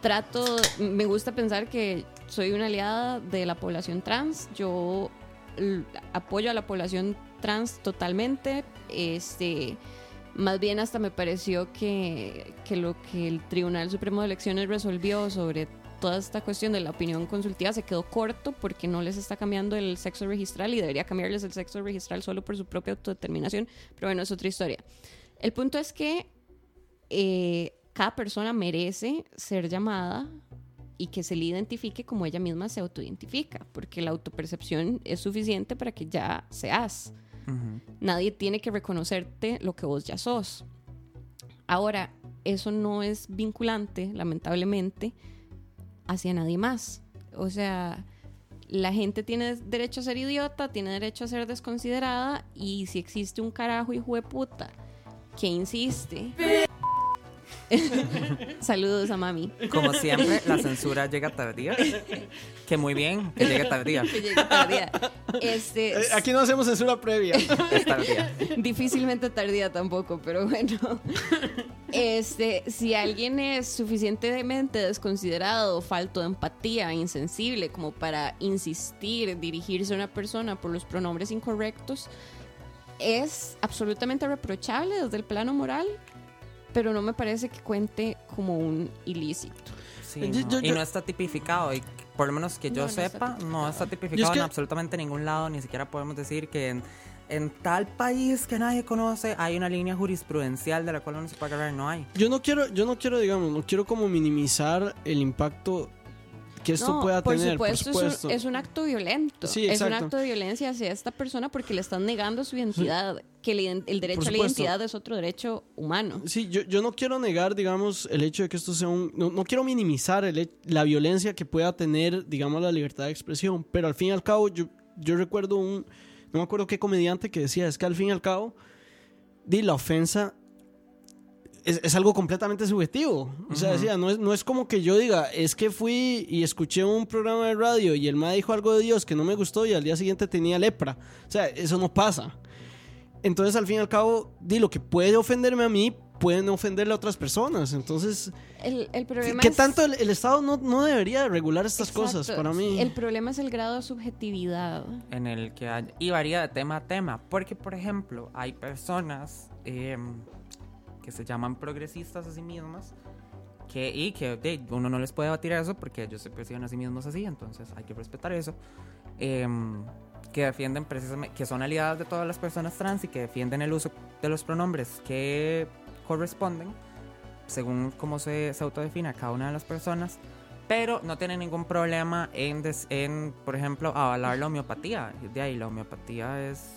trato. Me gusta pensar que soy una aliada de la población trans. Yo apoyo a la población trans totalmente. Este, más bien hasta me pareció que, que lo que el Tribunal Supremo de Elecciones resolvió sobre toda esta cuestión de la opinión consultiva se quedó corto porque no les está cambiando el sexo registral y debería cambiarles el sexo registral solo por su propia autodeterminación. Pero bueno, es otra historia. El punto es que eh, cada persona merece ser llamada y que se le identifique como ella misma se autoidentifica, porque la autopercepción es suficiente para que ya seas. Nadie tiene que reconocerte lo que vos ya sos. Ahora, eso no es vinculante, lamentablemente, hacia nadie más. O sea, la gente tiene derecho a ser idiota, tiene derecho a ser desconsiderada, y si existe un carajo hijo de puta que insiste. Saludos a mami. Como siempre, la censura llega tardía. Que muy bien, que llegue tardía. Que llegue tardía. Este, Eh, Aquí no hacemos censura previa. Es tardía. Difícilmente tardía tampoco, pero bueno. Este, si alguien es suficientemente desconsiderado, falto de empatía, insensible, como para insistir, dirigirse a una persona por los pronombres incorrectos, es absolutamente reprochable desde el plano moral, pero no me parece que cuente como un ilícito. Sí, Yo- no. yo- Y no está tipificado. Y por lo menos que yo No, no está sepa, tipificado. no está tipificado es que- en absolutamente ningún lado. Ni siquiera podemos decir que en, en tal país que nadie conoce hay una línea jurisprudencial de la cual uno se puede agarrar. No hay. Yo no quiero, yo no quiero, digamos, no quiero como minimizar el impacto que esto No, pueda por tener, supuesto, por es un- supuesto. Es, un, acto violento. Sí, es un acto de violencia hacia esta persona porque le están negando su identidad. Que el, derecho a la identidad es otro derecho humano. Sí, yo, yo no quiero negar, digamos, el hecho de que esto sea un... No, no quiero minimizar el la violencia que pueda tener, digamos, la libertad de expresión, pero al fin y al cabo, yo, yo recuerdo un... No me acuerdo qué comediante que decía, es que al fin y al cabo, di, la ofensa es, es algo completamente subjetivo. O sea, decía, no es, no es como que yo diga, es que fui y escuché un programa de radio y el ma dijo algo de Dios que no me gustó y al día siguiente tenía lepra. O sea, eso no pasa. Entonces, al fin y al cabo, di lo que puede ofenderme a mí, pueden ofenderle a otras personas. Entonces, El, el problema ¿qué es- tanto el, el Estado no, no debería de regular estas Exacto. cosas para mí? El problema es el grado de subjetividad. en el que hay, y varía de tema a tema, porque por ejemplo hay personas em, que se llaman progresistas a sí mismas que, y que ok, uno no les puede batir eso porque ellos se perciben a sí mismos así, entonces hay que respetar eso, em, que defienden precisamente, que son aliadas de todas las personas trans y que defienden el uso de los pronombres que corresponden según cómo se, se autodefine a cada una de las personas pero no tiene ningún problema en, des- en, por ejemplo, avalar la homeopatía. De ahí, la homeopatía es,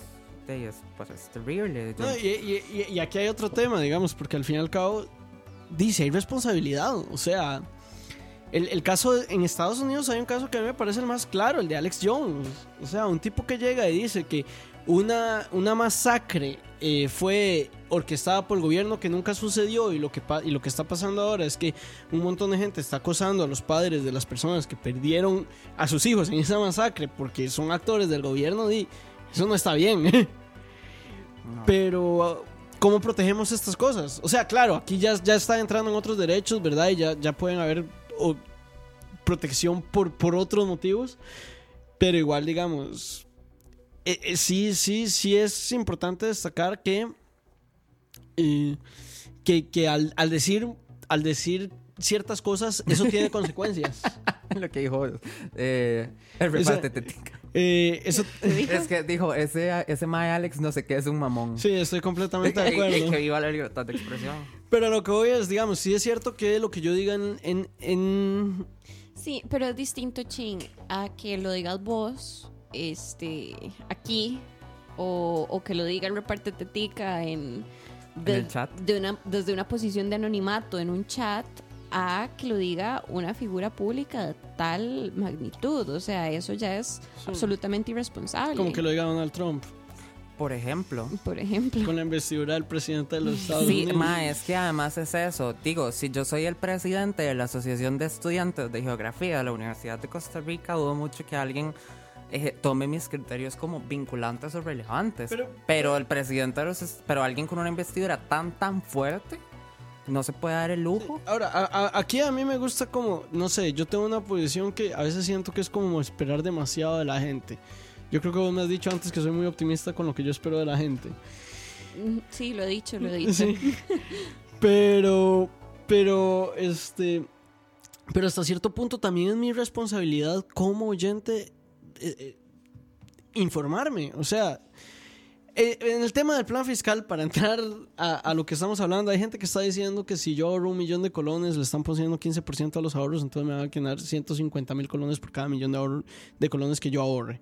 de ahí es, pues, es terrible. Yo- No, y, y- y- y aquí hay otro tema, digamos, porque al fin y al cabo, dice, hay responsabilidad. O sea, el, el caso de- en Estados Unidos hay un caso que a mí me parece el más claro, el de Alex Jones. O sea, un tipo que llega y dice que una, una masacre eh, fue orquestada por el gobierno que nunca sucedió y lo que, y lo que está pasando ahora es que un montón de gente está acosando a los padres de las personas que perdieron a sus hijos en esa masacre porque son actores del gobierno y eso no está bien. no. Pero, ¿cómo protegemos estas cosas? O sea, claro, aquí ya, ya está entrando en otros derechos, ¿verdad? Y ya, ya pueden haber o, protección por, por otros motivos. Pero igual, digamos, eh, eh, sí, sí, sí es importante destacar que, eh, que, que al, al decir, al decir ciertas cosas, eso tiene consecuencias. lo que dijo eh, el reparte tetica. Eh, eso, Es que dijo, ese, ese Mae Alex no sé qué es un mamón. sí, estoy completamente de Y- y- acuerdo. que viva la libertad de expresión. Pero lo que voy es, digamos, sí es cierto que lo que yo diga en, en, en- Sí, pero es distinto, Chin, a que lo digas vos, este, aquí, o, o que lo diga en Reparte Tetica en, En el chat. de una, desde una posición de anonimato en un chat, a que lo diga una figura pública de tal magnitud. O sea, eso ya es absolutamente irresponsable. como que lo diga Donald Trump Por ejemplo. Por ejemplo. con la investidura del presidente de los Estados Sí, Unidos. ma, es que además es eso. Digo, si yo soy el presidente de la Asociación de Estudiantes de Geografía de la Universidad de Costa Rica, dudo mucho que alguien eh, tome mis criterios como vinculantes o relevantes. Pero- Pero, el presidente, de los pero alguien con una investidura tan, tan fuerte, no se puede dar el lujo. Ahora, a- a- aquí a mí me gusta como, no sé, yo tengo una posición que a veces siento que es como esperar demasiado de la gente. Yo creo que vos me has dicho antes que soy muy optimista con lo que yo espero de la gente. Mm, Sí, lo he dicho, lo he dicho. Sí. Pero, pero, este, pero hasta cierto punto también es mi responsabilidad como oyente eh, eh, informarme. O sea, eh, en el tema del plan fiscal, para entrar a, a lo que estamos hablando, hay gente que está diciendo que si yo ahorro un millón de colones, le están poniendo 15% a los ahorros, entonces me van a quedar 150 mil colones por cada millón de, ahorro- de colones que yo ahorre.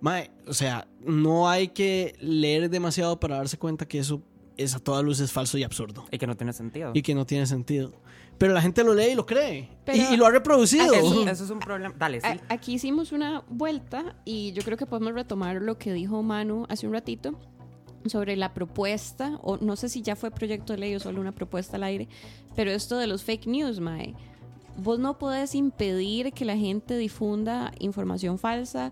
Mae, o sea, no hay que leer demasiado para darse cuenta que eso es a toda luz es falso y absurdo. Y que no tiene sentido. Y que no tiene sentido. Pero la gente lo lee y lo cree. Pero- y, y lo ha reproducido. Eso, eso es un problema. Dale, sí. A- Aquí hicimos una vuelta y yo creo que podemos retomar lo que dijo Manu hace un ratito sobre la propuesta, o no sé si ya fue proyecto de ley o solo una propuesta al aire, pero esto de los fake news, Mae. Vos no podés impedir que la gente difunda información falsa.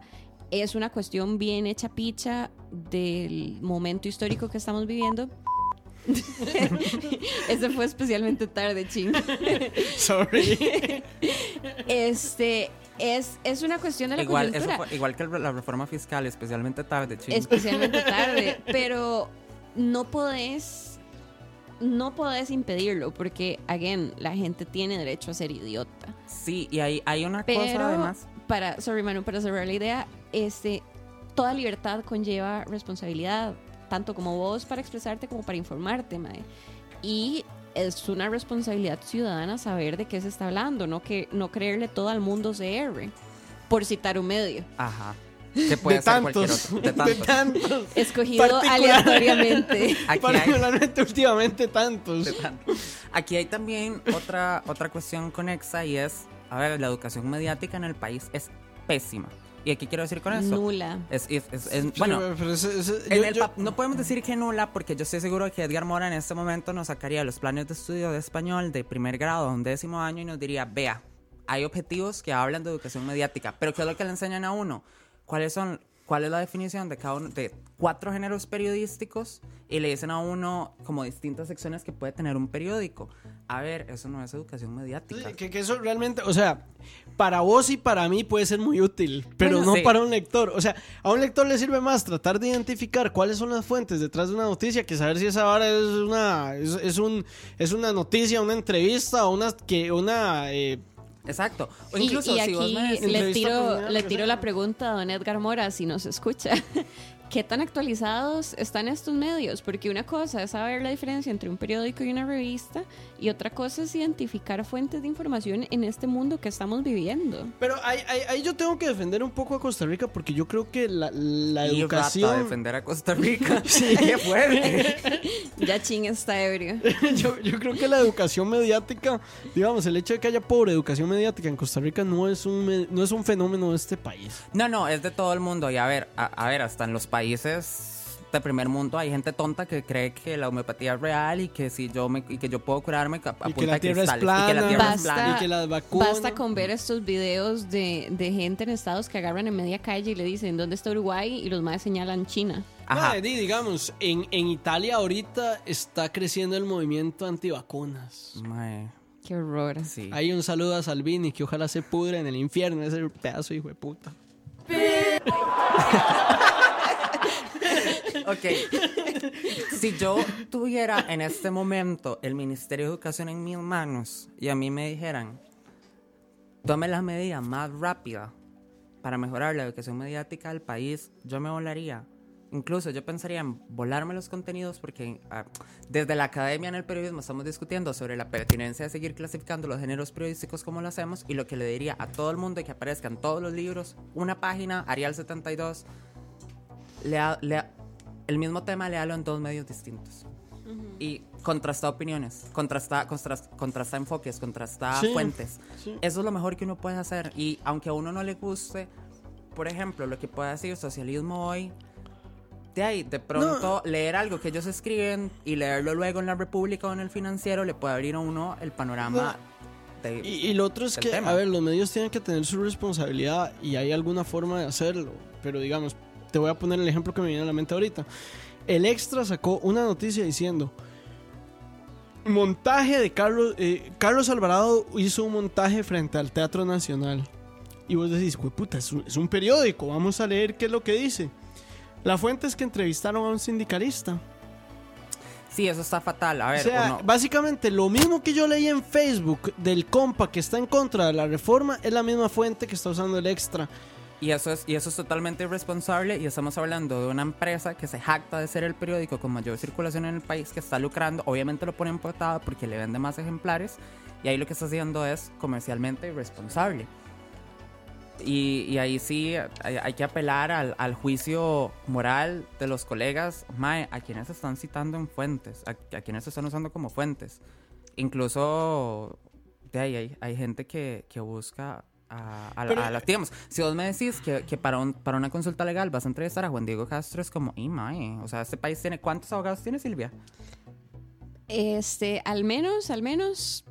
Es una cuestión bien hecha picha del momento histórico que estamos viviendo. Ese fue especialmente tarde, ching. Sorry. Este es, es una cuestión de la Igual, eso fue- igual que la reforma fiscal, especialmente tarde, ching. especialmente tarde, pero no podés no podés impedirlo porque again, la gente tiene derecho a ser idiota. Sí, y hay, hay una cosa Pero además. para sorry Manu, para cerrar la idea, este toda libertad conlleva responsabilidad, tanto como vos para expresarte como para informarte, mae. Y es una responsabilidad ciudadana saber de qué se está hablando, no que no creerle todo al mundo CR, por citar un medio. Ajá. Que puede de ser cualquier tantos. otro. De De tantos. tantos. Escogido Particular. aleatoriamente. Aquí hay, Particularmente últimamente tantos. de tantos. Aquí hay también otra, otra cuestión conexa y es, a ver, la educación mediática en el país es pésima. ¿Y aquí quiero decir con eso? Nula. Es, es- es- es- bueno, En yo- el no podemos decir que nula porque yo estoy seguro que Edgar Mora en este momento nos sacaría los planes de estudio de español de primer grado a un décimo año y nos diría, vea, hay objetivos que hablan de educación mediática, pero ¿qué es lo que le enseñan a uno? ¿Cuáles son, cuál es la definición de cada uno de cuatro géneros periodísticos? Y le dicen a uno como distintas secciones que puede tener un periódico. A ver, eso no es educación mediática. Que, que eso realmente, o sea, para vos y para mí puede ser muy útil, pero Bueno, no sí. para un lector. O sea, a un lector le sirve más tratar de identificar cuáles son las fuentes detrás de una noticia que saber si esa vara es una, es, es un, es una noticia, una entrevista o una, que una, eh, Exacto. O Y- incluso y, si vos aquí me decís- le tiro, le tiro la pregunta a don Edgar Mora, si nos escucha. ¿Qué tan actualizados están estos medios? Porque una cosa es saber la diferencia entre un periódico y una revista, y otra cosa es identificar fuentes de información en este mundo que estamos viviendo. Pero ahí, ahí- ahí yo tengo que defender un poco a Costa Rica porque yo creo que la, la y rata educación... defender a Costa Rica. Qué fuerte. Ya ching está ebrio. yo, yo creo que la educación mediática, digamos, el hecho de que haya pobre educación mediática en Costa Rica no es un, no es un fenómeno de este país. No, no, es de todo el mundo. Y a ver, a, a ver, hasta en los países de primer mundo hay gente tonta que cree que la homeopatía es real y que si yo me y que yo puedo curarme a, a Y que punta la de tierra es cristales, y que la plana. tierra es Basta. plana. Y que las vacunas... Basta con ver estos videos de, de gente en estados que agarran en media calle y le dicen dónde está Uruguay y los más señalan China. Ajá. Digamos, en, en Italia ahorita está creciendo el movimiento antivacunas. Mae, Qué horror. sí. Hay un saludo a Salvini que ojalá se pudre en el infierno, ese pedazo hijo de puta. Ok. si yo tuviera en este momento el Ministerio de Educación en mis manos y a mí me dijeran, tome la medida más rápida para mejorar la educación mediática del país, yo me volaría. Incluso yo pensaría en volarme los contenidos porque ah, desde la academia en el periodismo estamos discutiendo sobre la pertinencia de seguir clasificando los géneros periodísticos como lo hacemos y lo que le diría a todo el mundo que aparezcan todos los libros, una página, Arial 72, lea, lea- el mismo tema léalo en dos medios distintos. Y contrasta opiniones, contrasta, contrasta, contrasta enfoques, contrasta Sí, fuentes. sí. Eso es lo mejor que uno puede hacer. Y aunque a uno no le guste, por ejemplo, lo que puede decir socialismo hoy, de ahí, de pronto leer algo que ellos escriben y leerlo luego en la República o en el financiero le puede abrir a uno el panorama de... Y, y lo otro es que, tema. a ver, los medios tienen que tener su responsabilidad y hay alguna forma de hacerlo. Pero digamos, te voy a poner el ejemplo que me viene a la mente ahorita. El Extra sacó una noticia diciendo: Montaje de Carlos. eh, Carlos Alvarado hizo un montaje frente al Teatro Nacional. y vos decís, "Jue puta, es un, es un periódico, vamos a leer qué es lo que dice. La fuente es que entrevistaron a un sindicalista. Sí, eso está fatal. A ver, o sea, uno- básicamente lo mismo que yo leí en Facebook del compa que está en contra de la reforma es la misma fuente que está usando el extra. Y eso, es, y eso es totalmente irresponsable y estamos hablando de una empresa que se jacta de ser el periódico con mayor circulación en el país, que está lucrando, obviamente lo pone en portada porque le vende más ejemplares y ahí lo que está haciendo es comercialmente irresponsable. Y, y ahí sí hay, hay que apelar al, al juicio moral de los colegas, mae, a quienes están citando en fuentes, a, a quienes están usando como fuentes. Incluso de ahí hay, hay gente que, que busca a, a, Pero- a las digamos, si vos me decís que, que para, un, para una consulta legal vas a entrevistar a Juan Diego Castro, es como, y mae, o sea, este país tiene, ¿cuántos abogados tiene Silvia? Este, al menos, al menos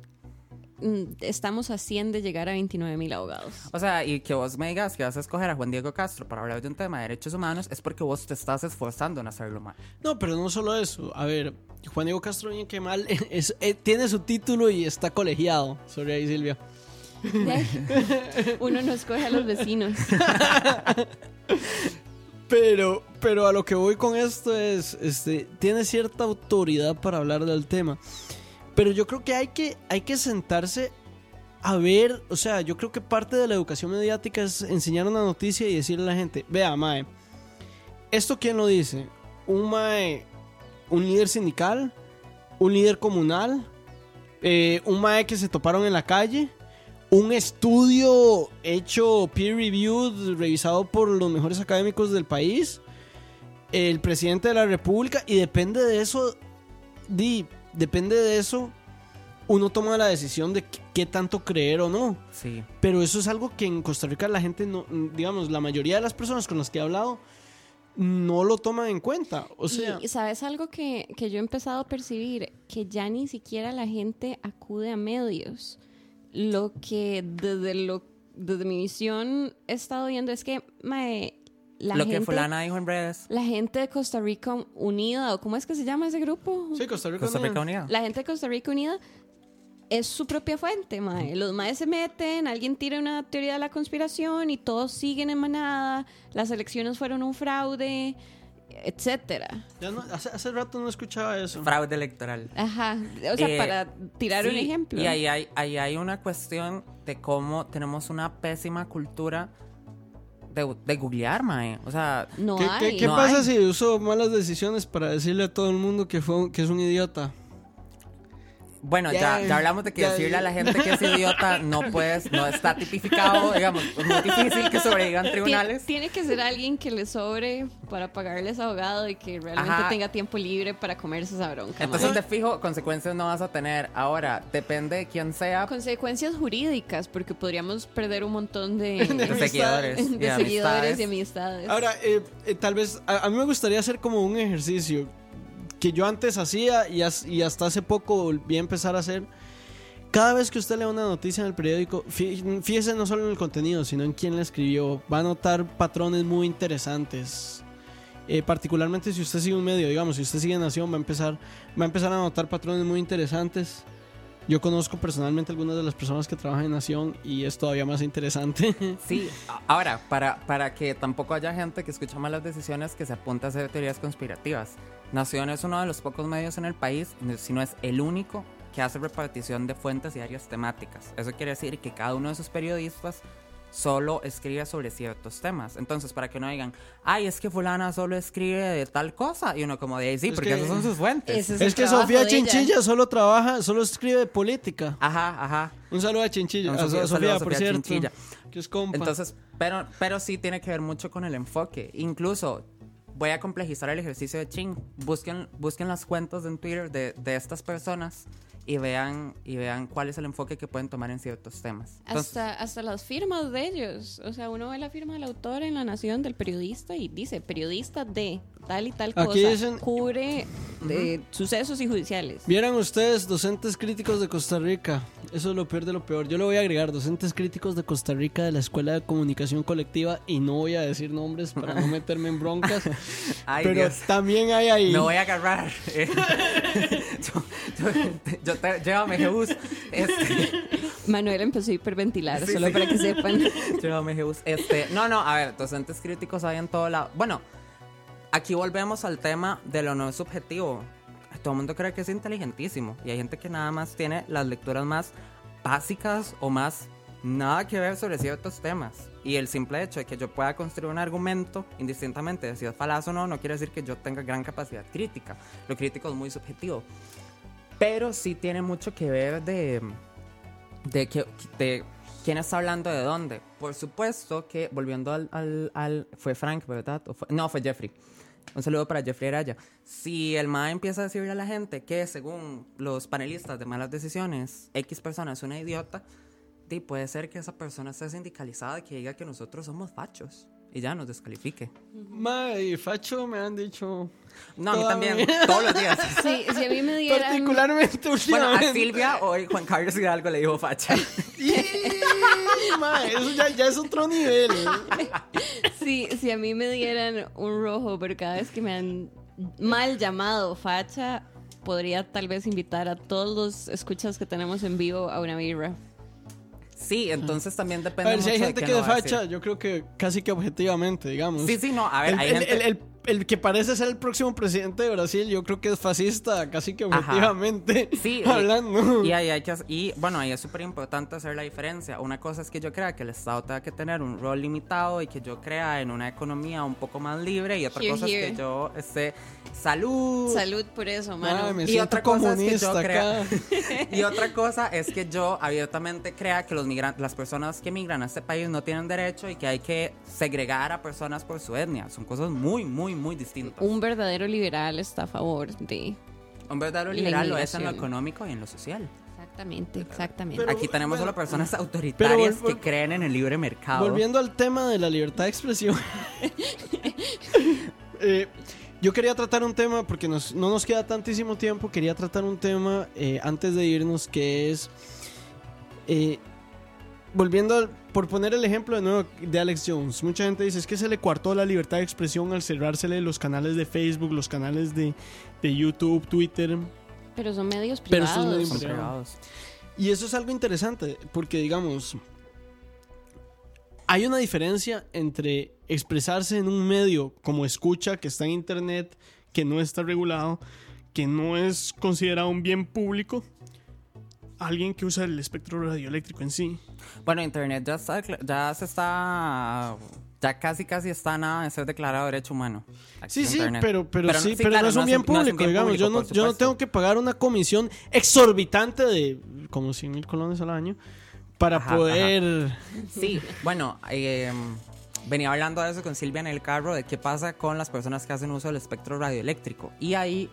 mm, estamos a 100 de llegar a 29 mil abogados. O sea, y que vos me digas que vas a escoger a Juan Diego Castro para hablar de un tema de derechos humanos, es porque vos te estás esforzando en hacerlo mal. No, pero no solo eso. A ver, Juan Diego Castro, bien que mal, es- eh, tiene su título y está colegiado. Sorry ahí, Silvia. Uno no escoge a los vecinos. Pero, pero a lo que voy con esto es, este, tiene cierta autoridad para hablar del tema. Pero yo creo que hay que, hay que sentarse a ver, o sea, yo creo que parte de la educación mediática es enseñar una noticia y decirle a la gente, vea, Mae, ¿esto quién lo dice? Un Mae, un líder sindical, un líder comunal, eh, un Mae que se toparon en la calle, un estudio hecho peer reviewed, revisado por los mejores académicos del país, el presidente de la república, y depende de eso, di, depende de eso, uno toma la decisión de qué, tanto creer o no. Sí. Pero eso es algo que en Costa Rica la gente no, digamos, la mayoría de las personas con las que he hablado no lo toman en cuenta. O sea, y sabes algo que, que yo he empezado a percibir, que ya ni siquiera la gente acude a medios. Lo que desde lo desde mi visión he estado viendo es que mae, la Lo gente que fulana dijo en redes. la gente de Costa Rica Unida o cómo es que se llama ese grupo sí, Costa Rica. Costa Rica Unida. la gente de Costa Rica Unida es su propia fuente, mae. Los maes se meten, alguien tira una teoría de la conspiración y todos siguen en manada, las elecciones fueron un fraude, etcétera. Ya no- hace, hace rato no escuchaba eso. Fraude electoral. Ajá, o sea, Eh, para tirar un ejemplo. Y ahí hay, ahí hay una cuestión de cómo tenemos una pésima cultura de, de googlear, mae. O sea, no ¿Qué, hay. qué- qué No pasa hay. si uso malas decisiones para decirle a todo el mundo que, fue, un- que es un idiota? Bueno, Ya, ya, hablamos de que ya, decirle ya. a la gente que es idiota no puedes, no está tipificado, digamos, es muy difícil que sobrevivan tribunales. Tiene que ser alguien que le sobre para pagarles abogado y que realmente Ajá. tenga tiempo libre para comerse esa bronca. Entonces, de fijo, consecuencias no vas a tener. Ahora, depende de quién sea. consecuencias jurídicas, porque podríamos perder un montón de, seguidores. de y seguidores y amistades. amistades. Ahora, eh, eh, tal vez, a, a mí me gustaría hacer como un ejercicio que yo antes hacía y, as- y hasta hace poco volví a empezar a hacer. Cada vez que usted lea una noticia en el periódico, fí- fíjese no solo en el contenido, sino en quién la escribió. Va a notar patrones muy interesantes. Eh, particularmente si usted sigue un medio, digamos, si usted sigue Nación, va a empezar, va a empezar a notar patrones muy interesantes. Yo conozco personalmente algunas de las personas que trabajan en Nación y es todavía más interesante. Sí, ahora, para, para que tampoco haya gente que escucha malas decisiones que se apunta a hacer teorías conspirativas. Nación es uno de los pocos medios en el país, si no es el único, que hace repartición de fuentes y áreas temáticas. Eso quiere decir que cada uno de sus periodistas solo escribe sobre ciertos temas. Entonces, para que no digan, ay, es que fulana solo escribe de tal cosa. Y uno como de, sí, Es porque que- esas son sus fuentes. Es que Sofía ella. Chinchilla solo trabaja, solo escribe política. Ajá, ajá. Un saludo a Chinchilla, Un a saludo- So- saludo a Sofía, por Sofía cierto. Chinchilla. Que es compa. Entonces, pero, pero sí tiene que ver mucho con el enfoque. Incluso voy a complejizar el ejercicio de Ching. Busquen, busquen las cuentas en Twitter de, de estas personas y vean, y vean cuál es el enfoque que pueden tomar en ciertos temas. Hasta, hasta las firmas de ellos. O sea, uno ve la firma del autor en La Nación del periodista y dice periodista de tal y tal cosa. Aquí dicen- Cubre de sucesos y judiciales. Vieran ustedes, docentes críticos de Costa Rica. Eso es lo peor de lo peor. Yo lo voy a agregar, docentes críticos de Costa Rica de la Escuela de Comunicación Colectiva. Y no voy a decir nombres para no meterme en broncas. ay, pero Dios. también hay ahí. Me voy a agarrar. Eh, yo, yo- yo te- llévame, Jesús. Este, Manuel empezó a hiperventilar, Sí, solo sí. para que sepan. Yo me Jesús. Este, no, no, a ver, docentes críticos hay en todo lado. Bueno, aquí volvemos al tema de lo no subjetivo. Todo el mundo cree que es inteligentísimo y hay gente que nada más tiene las lecturas más básicas o más nada que ver sobre ciertos temas. Y el simple hecho de que yo pueda construir un argumento, indistintamente de si es falaz o no, no quiere decir que yo tenga gran capacidad crítica. Lo crítico es muy subjetivo. Pero sí tiene mucho que ver de, de, que, de quién está hablando de dónde. Por supuesto que, volviendo al... al, al- fue Frank, ¿verdad? ¿O fue- no, fue Jeffrey. Un saludo para Jeffrey Araya. Si el MA empieza a decirle a la gente que según los panelistas de malas decisiones, X persona es una idiota, di, puede ser que esa persona esté sindicalizada y que diga que nosotros somos fachos y ya nos descalifique. Mae, Facho me han dicho. No, a mí también, mi- todos los días. Sí, si a mí me dieran... Particularmente Bueno, a últimamente. Silvia hoy Juan Carlos Hidalgo le dijo facha. Y, mae, eso ya, ya es otro nivel. ¿eh? Sí, si a mí me dieran un rojo, pero cada vez que me han mal llamado facha, podría tal vez invitar a todos los escuchas que tenemos en vivo a una birra. Sí, entonces también A depende ver, si hay mucho gente de que qué de a facha, yo creo que casi que objetivamente, digamos. Sí, sí, no, a ver, el, hay el- gente... el- el- que parece ser el próximo presidente de Brasil, yo creo que es fascista, casi que Ajá. objetivamente Sí, y- hablando. Y ahí hay que y bueno, ahí es súper importante hacer la diferencia. Una cosa es que yo crea que el Estado tenga que tener un rol limitado y que yo crea en una economía un poco más libre y otra Here, cosa es que yo esté salud. Salud por eso, mano. me Y otra cosa es que yo comunista crea- acá. Y otra cosa es que yo abiertamente crea que los migran- las personas que migran a este país no tienen derecho y que hay que segregar a personas por su etnia. Son cosas muy, muy, muy distintas. Un verdadero liberal está a favor de... Un verdadero liberal lo es en lo económico y en lo social. Exactamente, exactamente. Pero- Aquí tenemos bueno, solo personas autoritarias pero que creen en el libre mercado. Volviendo al tema de la libertad de expresión. Eh, yo quería tratar un tema, porque nos- no nos queda tantísimo tiempo, quería tratar un tema eh, antes de irnos que es... eh, volviendo al- por poner el ejemplo de nuevo de Alex Jones, mucha gente dice es que se le coartó la libertad de expresión al cerrársele los canales de Facebook, los canales de, de YouTube, Twitter. Pero son medios Pero privados. son medios Son privado. privados. Y eso es algo interesante, porque digamos, hay una diferencia entre expresarse en un medio como escucha, que está en internet, que no está regulado, que no es considerado un bien público, alguien que usa el espectro radioeléctrico en sí. Bueno, Internet ya, está, ya se está. Ya casi, casi está nada de ser declarado derecho humano. Sí, sí, pero, pero, sí, pero claro, no es un bien no público, bien digamos. público, yo, no, yo no tengo que pagar una comisión exorbitante de como 100 mil colones al año para Ajá, poder... Sí, bueno, eh, venía hablando de eso con Silvia en el carro, de qué pasa con las personas que hacen uso del espectro radioeléctrico. Y ahí,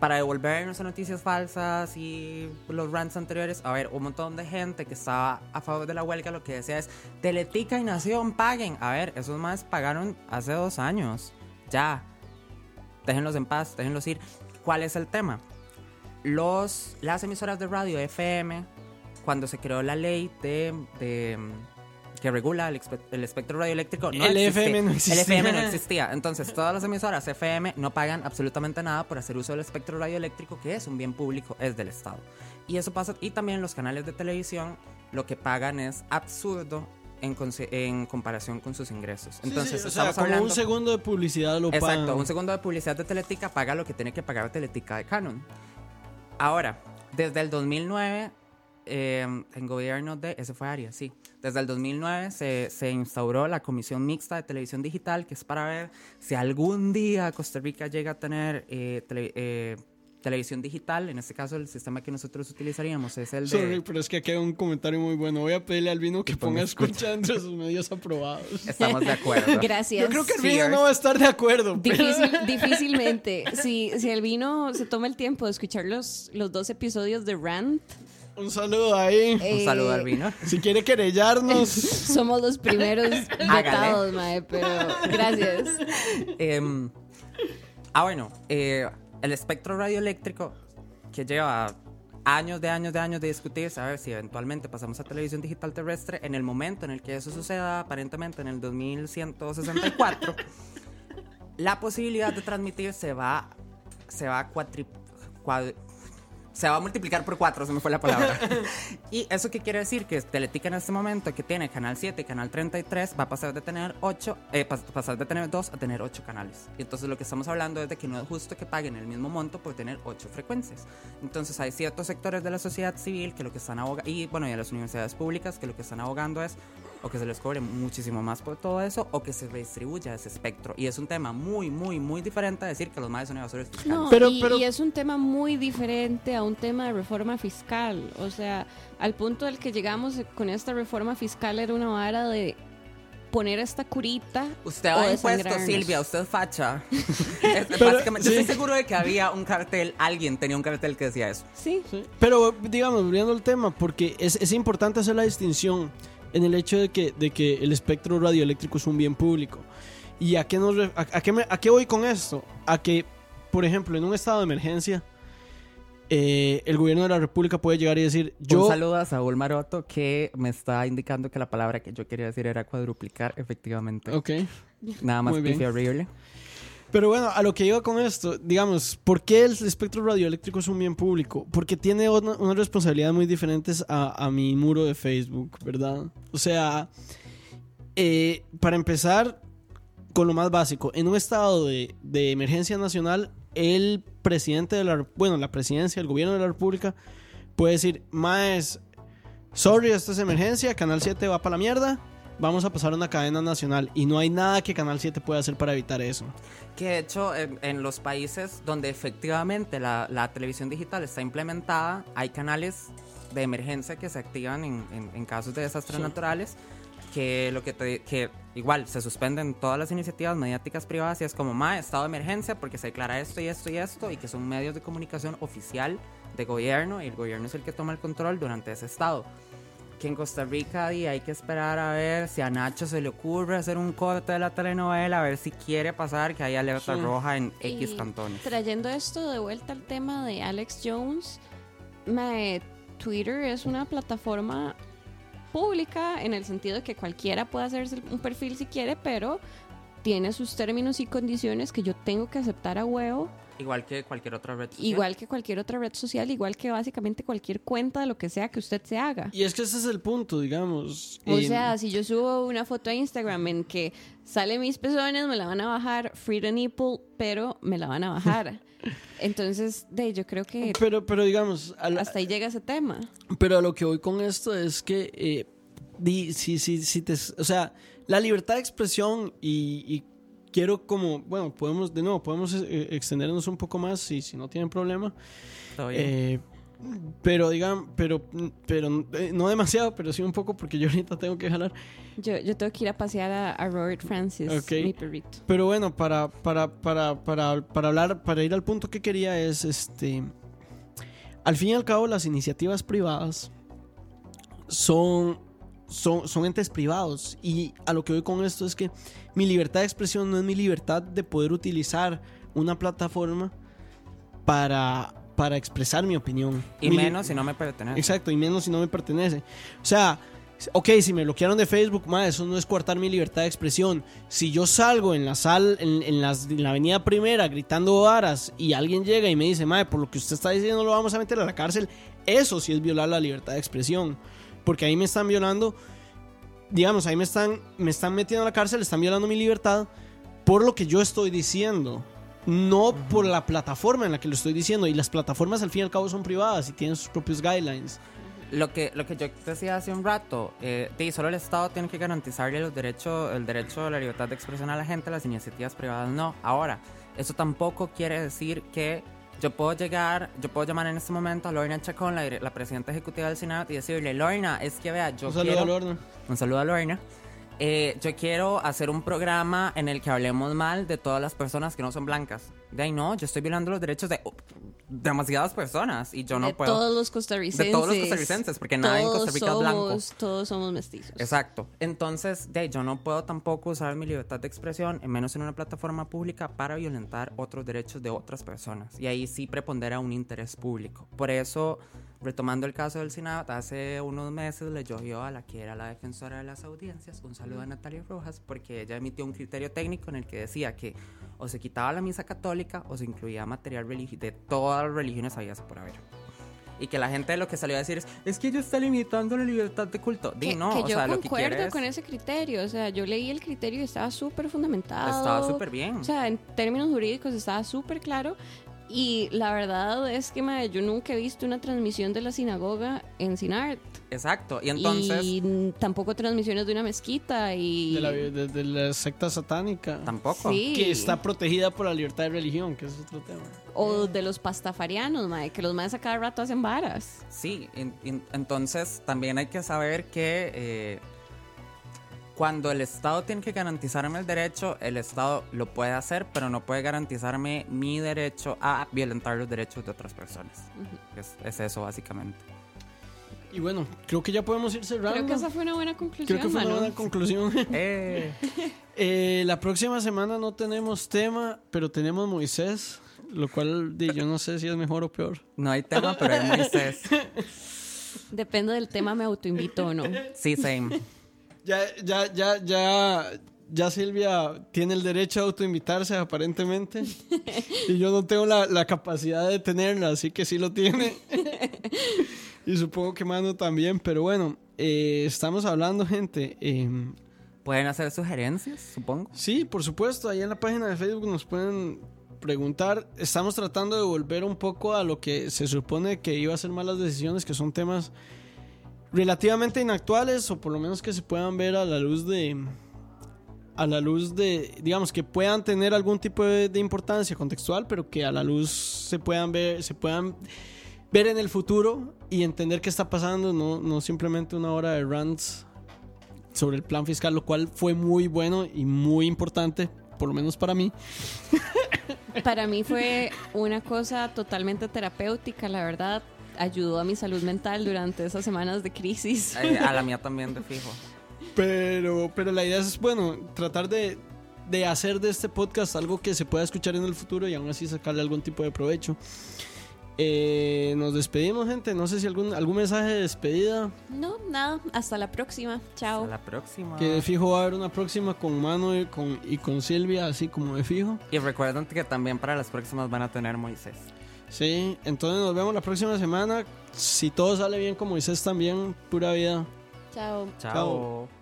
para devolvernos a noticias falsas y los rants anteriores, a ver, un montón de gente que estaba a favor de la huelga lo que decía es, Teletica y Nación paguen. A ver, esos más pagaron hace dos años. Ya. Déjenlos en paz, déjenlos ir. ¿Cuál es el tema? Los, las emisoras de radio FM, cuando se creó la ley de, que regula el, espe- el espectro radioeléctrico, no El existe. FM no El existía. FM no existía. Entonces, todas las emisoras FM no pagan absolutamente nada por hacer uso del espectro radioeléctrico, que es un bien público, es del Estado. Y eso pasa, y también los canales de televisión, lo que pagan es absurdo en, comparación con sus ingresos. Entonces, Sí, sí, o sea, estamos como hablando... un segundo de publicidad lo Exacto, pagan. un segundo de publicidad de Teletica paga lo que tiene que pagar Teletica de Canon. Ahora, desde el 2009, eh, en gobierno de... Ese fue Arias, sí. Desde el 2009 se, se instauró la Comisión Mixta de Televisión Digital, que es para ver si algún día Costa Rica llega a tener eh, tele- eh, televisión digital. En este caso, el sistema que nosotros utilizaríamos es el de... Sorry, pero es que hay un comentario muy bueno. Voy a pedirle al vino que ponga escucha entre sus medios aprobados. Estamos de acuerdo. Gracias. Yo creo que el vino es- no va a estar de acuerdo. pero- Difícil, difícilmente. Si, si el vino se toma el tiempo de escuchar los, los dos episodios de Rant, Un saludo ahí. Un eh, saludo al vino. Si quiere querellarnos. somos los primeros vetados, mae, pero gracias. Em, ah, bueno, eh, el espectro radioeléctrico que lleva años de años de años de discutirse, a ver si eventualmente pasamos a televisión digital terrestre, en el momento en el que eso suceda, aparentemente en el 2164, la posibilidad de transmitir se va, se va a se va a multiplicar por cuatro, se me fue la palabra. ¿Y eso qué quiere decir? Que Teletica en este momento, que tiene Canal 7 y Canal 33, va a pasar de tener 8, eh, pasar de tener 2 a tener 8 canales. Y entonces lo que estamos hablando es de que no es justo que paguen el mismo monto por tener 8 frecuencias. Entonces hay ciertos sectores de la sociedad civil que lo que están abogando, y bueno, y de las universidades públicas que lo que están abogando es o que se les cobre muchísimo más por todo eso o que se redistribuya ese espectro. Y es un tema muy, muy, muy diferente a decir que los madres son evasores fiscales. No, pero, y, y, es un tema muy diferente a un tema de reforma fiscal. O sea, al punto del que llegamos con esta reforma fiscal era una vara de poner esta curita. Usted ha impuesto, Silvia, usted facha. básicamente, yo estoy seguro de que había un cartel, alguien tenía un cartel que decía eso. Sí. Pero, digamos, volviendo al tema, porque es, es importante hacer la distinción en el hecho de que, de que el espectro radioeléctrico es un bien público. ¿Y a qué, nos, a, qué a qué voy con esto? A que, por ejemplo, en un estado de emergencia, eh, el gobierno de la República puede llegar y decir: Yo. Un saludo a Saúl Maroto que me está indicando que la palabra que yo quería decir era cuadruplicar, efectivamente. Ok. Nada más horrible. Pero bueno, a lo que iba con esto, digamos, ¿por qué el espectro radioeléctrico es un bien público? Porque tiene una, unas responsabilidades muy diferentes a, mi muro de Facebook, ¿verdad? O sea, eh, para empezar con lo más básico, en un estado de, emergencia nacional, el presidente de la, bueno, la presidencia, el gobierno de la República, puede decir, más, sorry, esto es emergencia, Canal 7 va para la mierda, vamos a pasar a una cadena nacional y no hay nada que Canal 7 pueda hacer para evitar eso. Que de hecho en, en los países donde efectivamente la, la, televisión digital está implementada, hay canales de emergencia que se activan en, en, en casos de desastres sí. naturales que lo que, te, que igual se suspenden todas las iniciativas mediáticas privadas y es como más estado de emergencia porque se declara esto y esto y esto y que son medios de comunicación oficial de gobierno y el gobierno es el que toma el control durante ese estado que en Costa Rica y hay que esperar a ver si a Nacho se le ocurre hacer un corte de la telenovela, a ver si quiere pasar que haya alerta sí. roja en X y cantones. Trayendo esto de vuelta al tema de Alex Jones, me, Twitter es una plataforma pública en el sentido de que cualquiera puede hacerse un perfil si quiere, pero tiene sus términos y condiciones que yo tengo que aceptar a huevo. Igual que cualquier otra red social. Igual que cualquier otra red social, igual que básicamente cualquier cuenta de lo que sea que usted se haga. Y es que ese es el punto, digamos. O eh, sea, si yo subo una foto a Instagram en que sale mis pezones, me la van a bajar, free the nipple, pero me la van a bajar. Entonces, de yo creo que... Pero, pero digamos... La, hasta ahí llega ese tema. Pero a lo que voy con esto es que... Eh, di, si, si, si te, o sea, la libertad de expresión y, y quiero como, bueno, podemos, de nuevo, podemos eh, extendernos un poco más si, si no tienen problema. Eh, pero digan, pero, pero eh, no demasiado, pero sí un poco porque yo ahorita tengo que jalar. Yo, yo tengo que ir a pasear a, a Robert Francis, okay. mi perrito. Pero bueno, para, para, para, para, para hablar, para ir al punto que quería es, este, al fin y al cabo las iniciativas privadas son son, son, entes privados. Y a lo que voy con esto es que mi libertad de expresión no es mi libertad de poder utilizar una plataforma para, para expresar mi opinión. Y mi menos si no me pertenece. Exacto, y menos si no me pertenece. O sea, ok, si me bloquearon de Facebook, ma, eso no es coartar mi libertad de expresión. Si yo salgo en la sal, en, en, las, en la avenida primera gritando varas y alguien llega y me dice, madre, por lo que usted está diciendo lo vamos a meter a la cárcel, eso sí es violar la libertad de expresión porque ahí me están violando, digamos, ahí me están, me están metiendo a la cárcel, están violando mi libertad por lo que yo estoy diciendo, no uh -huh. por la plataforma en la que lo estoy diciendo. Y las plataformas al fin y al cabo son privadas y tienen sus propios guidelines. Lo que, lo que yo decía hace un rato, eh, solo el Estado tiene que garantizarle los derechos, el derecho a la libertad de expresión a la gente, las iniciativas privadas no. Ahora, eso tampoco quiere decir que yo puedo llegar, yo puedo llamar en este momento a Lorna Chacón, la, la presidenta ejecutiva del Senado, y decirle, Lorna, es que vea, yo un saludo quiero... A Lorna. Un saludo a Lorna. Eh, yo quiero hacer un programa en el que hablemos mal de todas las personas que no son blancas. De ahí no, yo estoy violando los derechos de demasiadas personas y yo no de puedo. Todos los costarricenses. De todos los costarricenses, porque nadie en Costa Rica somos, es blanco. Todos somos mestizos. Exacto. Entonces, de ahí, yo no puedo tampoco usar mi libertad de expresión, menos en una plataforma pública, para violentar otros derechos de otras personas. Y ahí sí prepondera un interés público. Por eso retomando el caso del Senado, hace unos meses le llovió a la que era la defensora de las audiencias, un saludo a Natalia Rojas, porque ella emitió un criterio técnico en el que decía que o se quitaba la misa católica o se incluía material de todas las religiones habías por haber. Y que la gente lo que salió a decir es, es que ella está limitando la libertad de culto. Di, Que, no, que o yo sea, lo que concuerdo quiere es- con ese criterio. O sea, yo leí el criterio y estaba súper fundamentado. Estaba súper bien. O sea, en términos jurídicos estaba súper claro. Y la verdad es que mae, yo nunca he visto una transmisión de la sinagoga en Sinart. Exacto. Y entonces, y tampoco transmisiones de una mezquita y... De la, de, de la secta satánica. tampoco. Sí. Que está protegida por la libertad de religión, que es otro tema. O de los pastafarianos, mae, que los maes a cada rato hacen varas. Sí, en- en- entonces también hay que saber que eh, cuando el Estado tiene que garantizarme el derecho, el Estado lo puede hacer, pero no puede garantizarme mi derecho a violentar los derechos de otras personas. es, es eso básicamente. Y bueno, creo que ya podemos ir cerrando. Creo que esa fue una buena conclusión, Creo que fue una mano. buena conclusión. Eh, Eh, la próxima semana no tenemos tema, pero tenemos Moisés, lo cual yo no sé si es mejor o peor. no hay tema, pero hay Moisés. Depende del tema, me autoinvito o no. Sí, same. Ya, ya, ya, ya, ya Silvia tiene el derecho a autoinvitarse aparentemente. y yo no tengo la, la capacidad de tenerla, así que sí lo tiene. y supongo que Mano también, pero bueno, eh, estamos hablando, gente. em, Pueden hacer sugerencias, supongo. Sí, por supuesto, ahí en la página de Facebook nos pueden preguntar. Estamos tratando de volver un poco a lo que se supone que iba a ser malas decisiones, que son temas relativamente inactuales o por lo menos que se puedan ver a la luz de a la luz de digamos que puedan tener algún tipo de, importancia contextual, pero que a la luz se puedan ver se puedan ver en el futuro y entender qué está pasando, no, no simplemente una hora de rants sobre el plan fiscal, lo cual fue muy bueno y muy importante, por lo menos para mí. Para mí fue una cosa totalmente terapéutica, la verdad. Ayudó a mi salud mental durante esas semanas de crisis. Eh, a la mía también, de fijo. Pero, pero la idea es, bueno, tratar de, de hacer de este podcast algo que se pueda escuchar en el futuro y aún así sacarle algún tipo de provecho. Eh, nos despedimos, gente. No sé si algún, algún mensaje de despedida. No, nada. Hasta la próxima. Chao. Hasta la próxima. Que de fijo va a haber una próxima con Mano y con, y con Silvia, así como de fijo. Y recuerden que también para las próximas van a tener Moisés. Sí, entonces nos vemos la próxima semana. Si todo sale bien con Moisés también, pura vida. Chao. Chao.